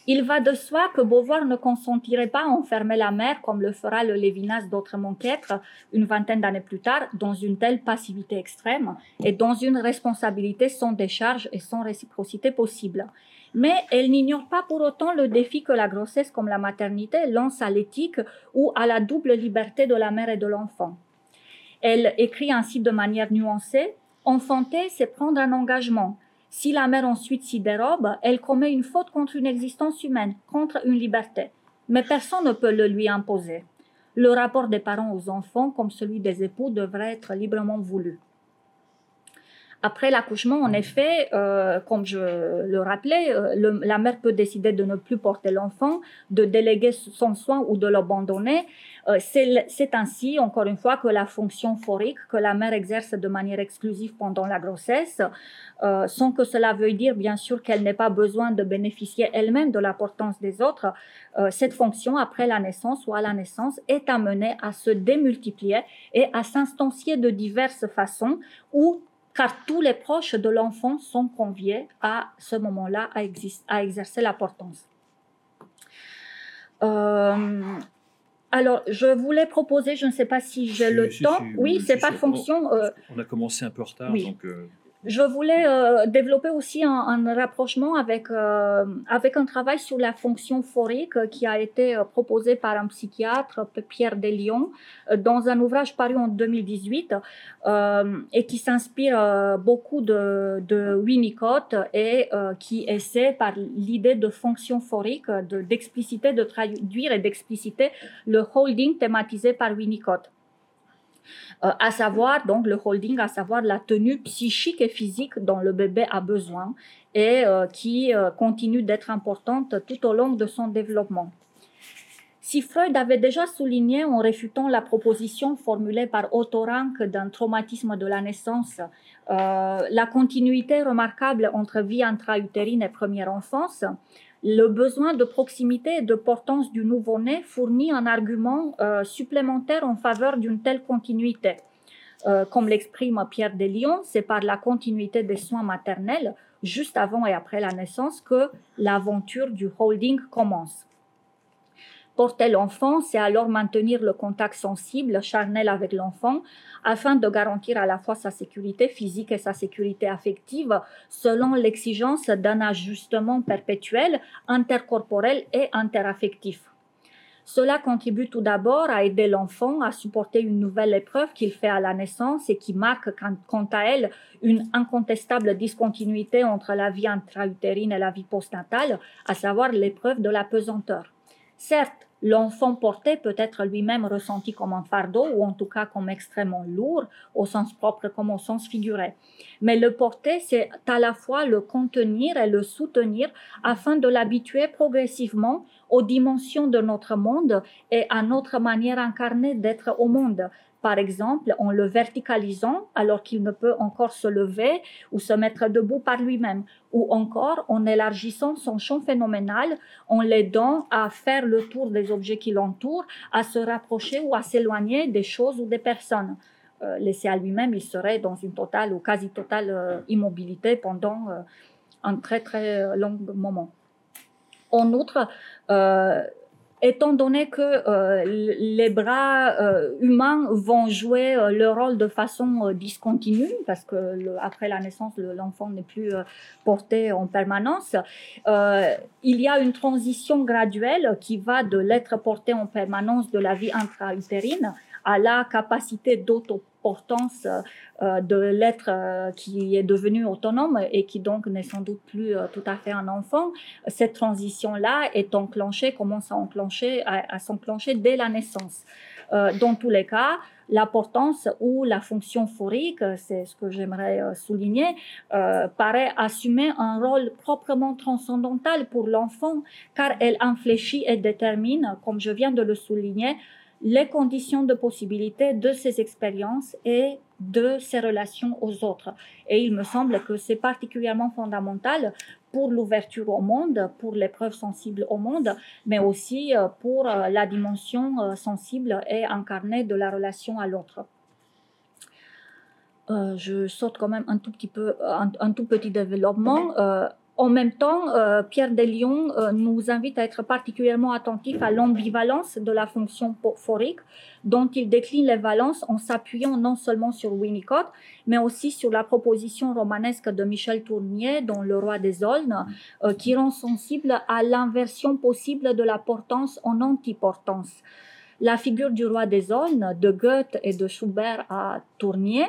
Il va de soi que Beauvoir ne consentirait pas à enfermer la mère, comme le fera le Lévinas d'autrement qu'être, une vingtaine d'années plus tard, dans une telle passivité extrême et dans une responsabilité sans décharge et sans réciprocité possible. Mais elle n'ignore pas pour autant le défi que la grossesse comme la maternité lance à l'éthique ou à la double liberté de la mère et de l'enfant. Elle écrit ainsi de manière nuancée, Enfanter, c'est prendre un engagement, si la mère ensuite s'y dérobe, elle commet une faute contre une existence humaine, contre une liberté. Mais personne ne peut le lui imposer. Le rapport des parents aux enfants, comme celui des époux, devrait être librement voulu. Après l'accouchement, en effet, euh, comme je le rappelais, euh, la mère peut décider de ne plus porter l'enfant, de déléguer son soin ou de l'abandonner. Euh, c'est ainsi, encore une fois, que la fonction phorique que la mère exerce de manière exclusive pendant la grossesse, sans que cela veuille dire bien sûr qu'elle n'ait pas besoin de bénéficier elle-même de l'importance des autres, cette fonction après la naissance ou à la naissance est amenée à se démultiplier et à s'instancier de diverses façons où car tous les proches de l'enfant sont conviés à ce moment-là à, à, exercer l'importance. Euh, alors, je voulais proposer, je ne sais pas si j'ai le temps. oui, c'est par fonction. Euh, on a commencé un peu en retard, donc. Euh, je voulais euh, développer aussi un, rapprochement avec, euh, avec un travail sur la fonction phorique qui a été euh, proposé par un psychiatre, Pierre Delion, dans un ouvrage paru en 2018 et qui s'inspire beaucoup de, de, Winnicott et qui essaie par l'idée de fonction phorique d'expliciter, de, de traduire et d'expliciter le holding thématisé par Winnicott. Euh, à savoir donc le holding, à savoir la tenue psychique et physique dont le bébé a besoin et euh, qui euh, continue d'être importante tout au long de son développement. Si Freud avait déjà souligné en réfutant la proposition formulée par Otto Rank d'un traumatisme de la naissance, la continuité remarquable entre vie intra-utérine et première enfance, le besoin de proximité et de portance du nouveau-né fournit un argument euh, supplémentaire en faveur d'une telle continuité. Euh, comme l'exprime Pierre Deslions, c'est par la continuité des soins maternels, juste avant et après la naissance, que l'aventure du holding commence. Porter l'enfant, c'est alors maintenir le contact sensible, charnel avec l'enfant, afin de garantir à la fois sa sécurité physique et sa sécurité affective, selon l'exigence d'un ajustement perpétuel, intercorporel et interaffectif. Cela contribue tout d'abord à aider l'enfant à supporter une nouvelle épreuve qu'il fait à la naissance et qui marque quant à elle une incontestable discontinuité entre la vie intra-utérine et la vie postnatale, à savoir l'épreuve de la pesanteur. Certes, L'enfant porté peut être lui-même ressenti comme un fardeau ou en tout cas comme extrêmement lourd au sens propre comme au sens figuré. Mais le porter, c'est à la fois le contenir et le soutenir afin de l'habituer progressivement aux dimensions de notre monde et à notre manière incarnée d'être au monde par exemple en le verticalisant alors qu'il ne peut encore se lever ou se mettre debout par lui-même, ou encore en élargissant son champ phénoménal, en l'aidant à faire le tour des objets qui l'entourent, à se rapprocher ou à s'éloigner des choses ou des personnes. Euh, laissé à lui-même, il serait dans une totale ou quasi totale euh, immobilité pendant euh, un très très long moment. En outre, étant donné que euh, les bras euh, humains vont jouer euh, leur rôle de façon discontinue, parce que après la naissance, l'enfant n'est plus porté en permanence, il y a une transition graduelle qui va de l'être porté en permanence de la vie intra-utérine à la capacité d'auto importance euh, de l'être euh, qui est devenu autonome et qui donc n'est sans doute plus euh, tout à fait un enfant, cette transition-là est enclenchée, commence à, enclencher, à, s'enclencher dès la naissance. dans tous les cas, l'importance ou la fonction phorique, c'est ce que j'aimerais souligner, paraît assumer un rôle proprement transcendantal pour l'enfant, car elle infléchit et détermine, comme je viens de le souligner, les conditions de possibilité de ces expériences et de ces relations aux autres. Et il me semble que c'est particulièrement fondamental pour l'ouverture au monde, pour l'épreuve sensible au monde, mais aussi euh, pour euh, la dimension euh, sensible et incarnée de la relation à l'autre. je saute quand même un tout petit peu, un, tout petit développement. En même temps, euh, Pierre Delion euh, nous invite à être particulièrement attentifs à l'ambivalence de la fonction phorique, dont il décline les valences en s'appuyant non seulement sur Winnicott, mais aussi sur la proposition romanesque de Michel Tournier dans Le Roi des Aulnes, euh, qui rend sensible à l'inversion possible de la portance en antiportance. La figure du roi des Aulnes de Goethe et de Schubert à Tournier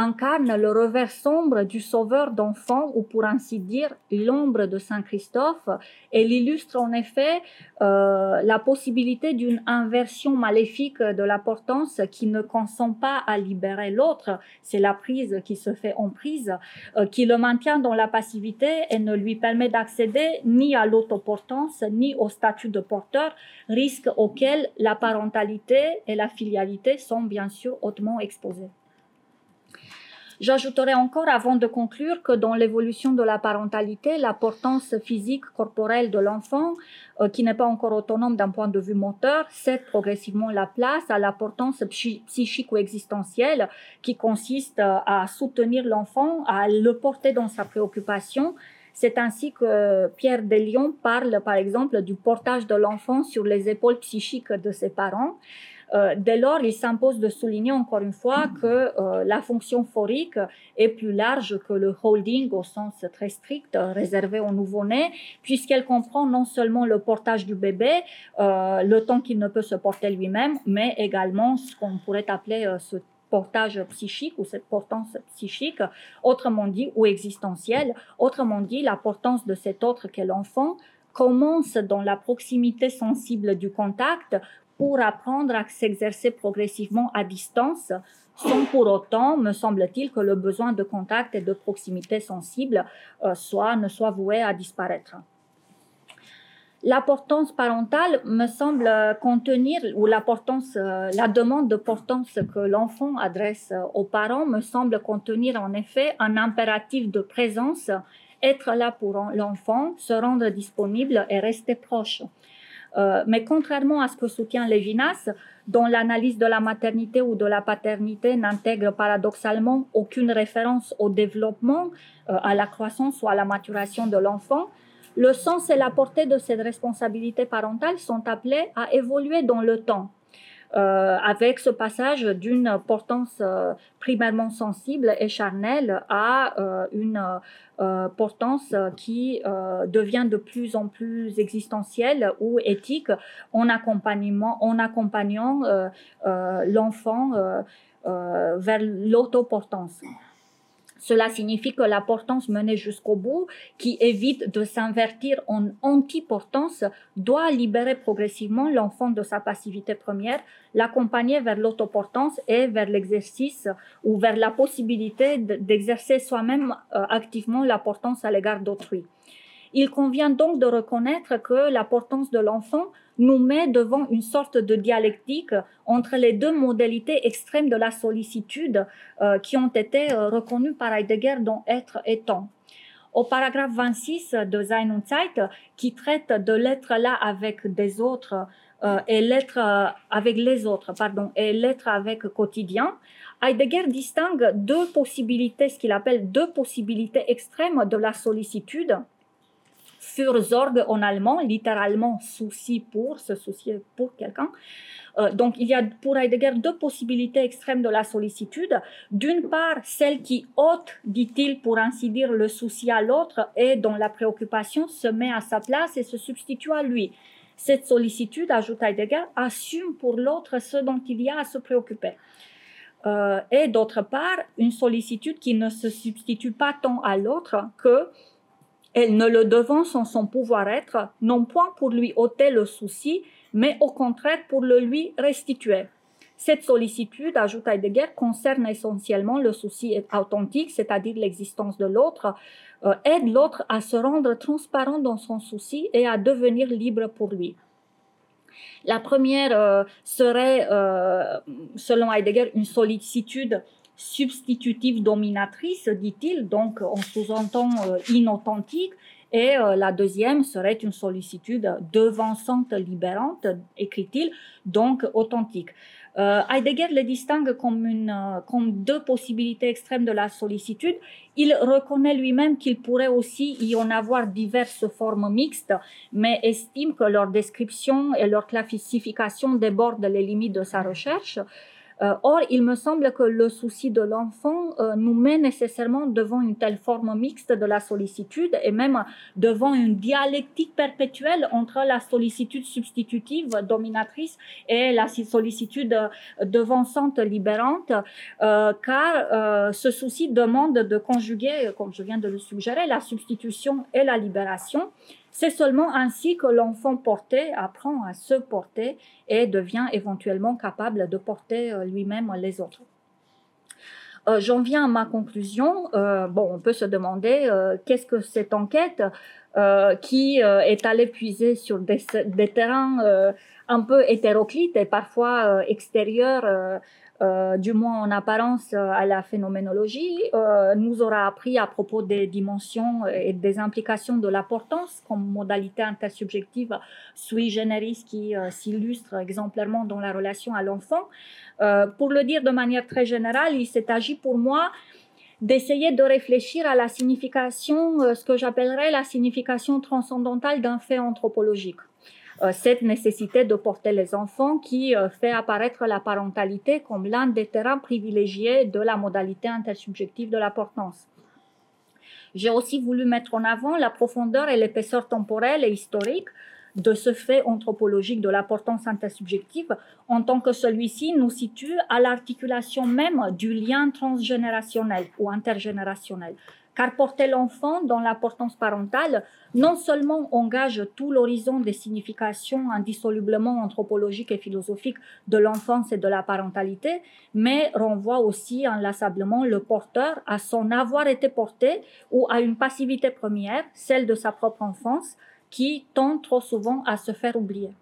incarne le revers sombre du sauveur d'enfants, ou pour ainsi dire l'ombre de Saint Christophe. Elle illustre en effet euh, la possibilité d'une inversion maléfique de la portance qui ne consent pas à libérer l'autre, c'est la prise qui se fait en prise, euh, qui le maintient dans la passivité et ne lui permet d'accéder ni à l'autoportance ni au statut de porteur, risque auquel la parentalité et la filialité sont bien sûr hautement exposés. J'ajouterai encore avant de conclure que dans l'évolution de la parentalité, l'importance physique corporelle de l'enfant, euh, qui n'est pas encore autonome d'un point de vue moteur, cède progressivement la place à l'importance psychique ou existentielle qui consiste euh, à soutenir l'enfant, à le porter dans sa préoccupation, c'est ainsi que Pierre Delion parle, par exemple, du portage de l'enfant sur les épaules psychiques de ses parents. Euh, dès lors, il s'impose de souligner encore une fois que euh, la fonction phorique est plus large que le holding au sens très strict réservé au nouveau-né, puisqu'elle comprend non seulement le portage du bébé, euh, le temps qu'il ne peut se porter lui-même, mais également ce qu'on pourrait appeler ce portage psychique ou cette portance psychique, autrement dit, ou existentielle, autrement dit, la portance de cet autre qu'est l'enfant commence dans la proximité sensible du contact pour apprendre à s'exercer progressivement à distance, sans pour autant, me semble-t-il, que le besoin de contact et de proximité sensible euh, soit, ne soit voué à disparaître. L'importance parentale me semble contenir, ou l'importance, euh, la demande de portance que l'enfant adresse aux parents me semble contenir en effet un impératif de présence, être là pour l'enfant, se rendre disponible et rester proche. Euh, mais contrairement à ce que soutient Lévinas, dont l'analyse de la maternité ou de la paternité n'intègre paradoxalement aucune référence au développement, euh, à la croissance ou à la maturation de l'enfant, le sens et la portée de cette responsabilité parentale sont appelés à évoluer dans le temps. Euh, avec ce passage d'une portance euh, primairement sensible et charnelle à euh, une portance qui devient de plus en plus existentielle ou éthique en, accompagnement, en accompagnant l'enfant vers l'autoportance. Cela signifie que la portance menée jusqu'au bout, qui évite de s'invertir en anti-portance, doit libérer progressivement l'enfant de sa passivité première, l'accompagner vers l'autoportance et vers l'exercice ou vers la possibilité d'exercer soi-même euh, activement la portance à l'égard d'autrui. Il convient donc de reconnaître que la portance de l'enfant nous met devant une sorte de dialectique entre les deux modalités extrêmes de la sollicitude euh, qui ont été euh, reconnues par Heidegger dans être et temps. Au paragraphe 26 de Sein und Zeit, qui traite de l'être là avec des autres euh, et l'être avec les autres, pardon, et l'être avec quotidien, Heidegger distingue deux possibilités, ce qu'il appelle deux possibilités extrêmes de la sollicitude Fürsorge en allemand, littéralement souci pour, se soucier pour quelqu'un. Euh, donc, il y a pour Heidegger deux possibilités extrêmes de la sollicitude. D'une part, celle qui ôte, dit-il, pour ainsi dire, le souci à l'autre et dont la préoccupation se met à sa place et se substitue à lui. Cette sollicitude, ajoute Heidegger, assume pour l'autre ce dont il y a à se préoccuper. Euh, et d'autre part, une sollicitude qui ne se substitue pas tant à l'autre que elle ne le devance en son pouvoir-être, non point pour lui ôter le souci, mais au contraire pour le lui restituer. Cette sollicitude, ajoute Heidegger, concerne essentiellement le souci authentique, c'est-à-dire l'existence de l'autre, euh, aide l'autre à se rendre transparent dans son souci et à devenir libre pour lui. La première euh, serait, euh, selon Heidegger, une sollicitude substitutive dominatrice, dit-il, donc on sous-entend euh, inauthentique, et euh, la deuxième serait une sollicitude devançante libérante, écrit-il, donc authentique. Euh, Heidegger les distingue comme, une, comme deux possibilités extrêmes de la sollicitude. Il reconnaît lui-même qu'il pourrait aussi y en avoir diverses formes mixtes, mais estime que leur description et leur classification débordent les limites de sa recherche. Euh, or, il me semble que le souci de l'enfant euh, nous met nécessairement devant une telle forme mixte de la sollicitude et même devant une dialectique perpétuelle entre la sollicitude substitutive dominatrice et la sollicitude devançante libérante, euh, car ce souci demande de conjuguer, comme je viens de le suggérer, la substitution et la libération. C'est seulement ainsi que l'enfant porté apprend à se porter et devient éventuellement capable de porter euh, lui-même les autres. Euh, j'en viens à ma conclusion. Euh, bon, on peut se demander qu'est-ce que cette enquête qui est allée puiser sur des, des terrains un peu hétéroclites et parfois extérieurs euh, du moins en apparence euh, à la phénoménologie, euh, nous aura appris à propos des dimensions et des implications de l'importance comme modalité intersubjective sui generis qui s'illustre exemplairement dans la relation à l'enfant. pour le dire de manière très générale, il s'est agi pour moi d'essayer de réfléchir à la signification, ce que j'appellerais la signification transcendantale d'un fait anthropologique. Euh, cette nécessité de porter les enfants qui euh, fait apparaître la parentalité comme l'un des terrains privilégiés de la modalité intersubjective de la portance. J'ai aussi voulu mettre en avant la profondeur et l'épaisseur temporelle et historique de ce fait anthropologique de la portance intersubjective en tant que celui-ci nous situe à l'articulation même du lien transgénérationnel ou intergénérationnel car porter l'enfant dans l'importance parentale non seulement engage tout l'horizon des significations indissolublement anthropologiques et philosophiques de l'enfance et de la parentalité, mais renvoie aussi inlassablement le porteur à son avoir été porté ou à une passivité première, celle de sa propre enfance, qui tend trop souvent à se faire oublier.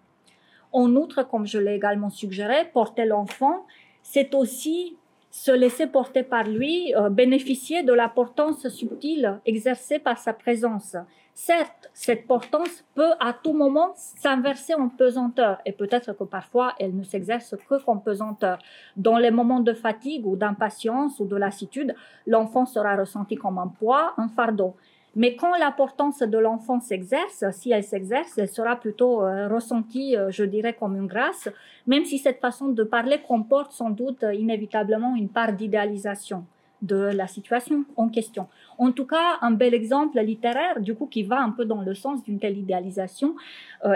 En outre, comme je l'ai également suggéré, porter l'enfant, c'est aussi se laisser porter par lui, euh, bénéficier de la portance subtile exercée par sa présence. Certes, cette portance peut à tout moment s'inverser en pesanteur et peut-être que parfois elle ne s'exerce que qu'en pesanteur. Dans les moments de fatigue ou d'impatience ou de lassitude, l'enfant sera ressenti comme un poids, un fardeau. Mais quand l'importance de l'enfant s'exerce, si elle s'exerce, elle sera plutôt euh, ressentie, euh, je dirais, comme une grâce, même si cette façon de parler comporte sans doute euh, inévitablement une part d'idéalisation. de la situation en question. En tout cas, un bel exemple littéraire, du coup, qui va un peu dans le sens d'une telle idéalisation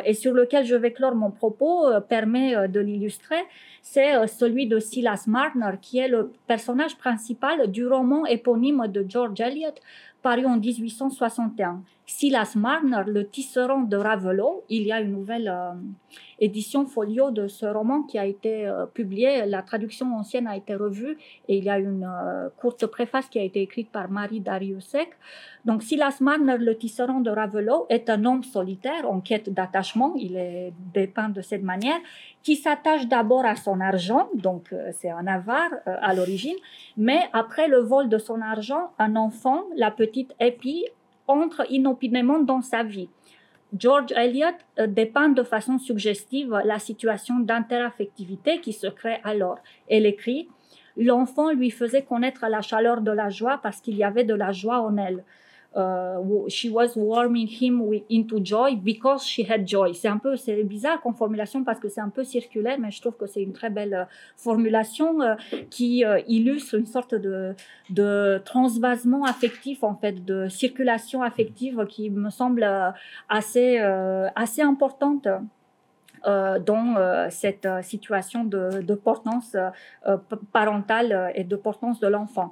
et sur lequel je vais clore mon propos, permet de l'illustrer, c'est celui de Silas Marner, qui est le personnage principal du roman éponyme de George Eliot, paru en 1861. Silas Marner, le tisserand de Ravelot, il y a une nouvelle édition folio de ce roman qui a été euh, publié. La traduction ancienne a été revue et il y a une euh, courte préface qui a été écrite par Marie Dariussec. Donc Silas Marner, le tisserand de Ravelot, est un homme solitaire en quête d'attachement, il est dépeint de cette manière, qui s'attache d'abord à son argent, donc euh, c'est un avare à l'origine, mais après le vol de son argent, un enfant, la petite Epi, entre inopinément dans sa vie. George Eliot euh, dépeint de façon suggestive la situation interaffectivité qui se crée alors. Elle écrit L'enfant lui faisait connaître la chaleur de la joie parce qu'il y avait de la joie en elle. Euh, she was warming him into joy because she had joy. C'est un peu, c'est bizarre comme formulation parce que c'est un peu circulaire, mais je trouve que c'est une très belle euh, formulation euh, qui illustre une sorte de, de transvasement affectif, en fait, de circulation affective qui me semble assez, assez importante. dans cette situation de, de portance parentale et de portance de l'enfant.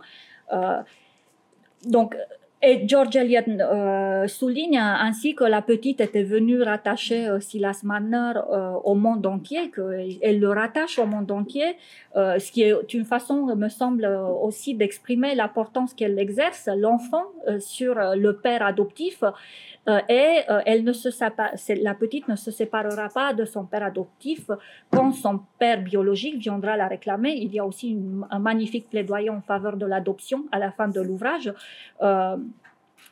donc, et George Eliot euh, souligne ainsi que la petite était venue rattacher euh, Silas Manner euh, au monde entier, qu'elle le rattache au monde entier, euh, ce qui est une façon, me semble, aussi d'exprimer l'importance qu'elle exerce, l'enfant, sur le père adoptif. et elle ne se la petite ne se séparera pas de son père adoptif quand son père biologique viendra la réclamer. Il y a aussi un magnifique plaidoyer en faveur de l'adoption à la fin de l'ouvrage.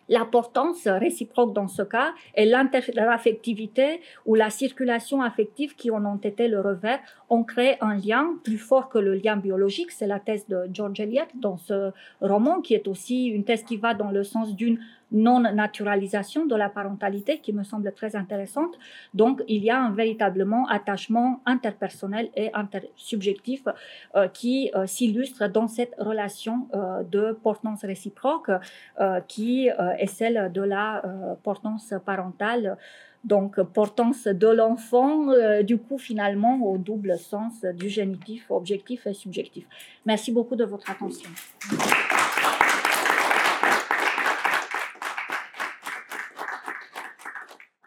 L'importance réciproque dans ce cas est l'interaffectivité ou la circulation affective qui en ont été le revers ont créé un lien plus fort que le lien biologique. C'est la thèse de George Eliot dans ce roman qui est aussi une thèse qui va dans le sens d'une non-naturalisation de la parentalité qui me semble très intéressante. Donc, il y a un véritablement attachement interpersonnel et intersubjectif euh, qui euh, s'illustre dans cette relation euh, de portance réciproque qui est celle de la portance parentale. Donc, portance de l'enfant, du coup, finalement, au double sens du génitif, objectif et subjectif. Merci beaucoup de votre attention.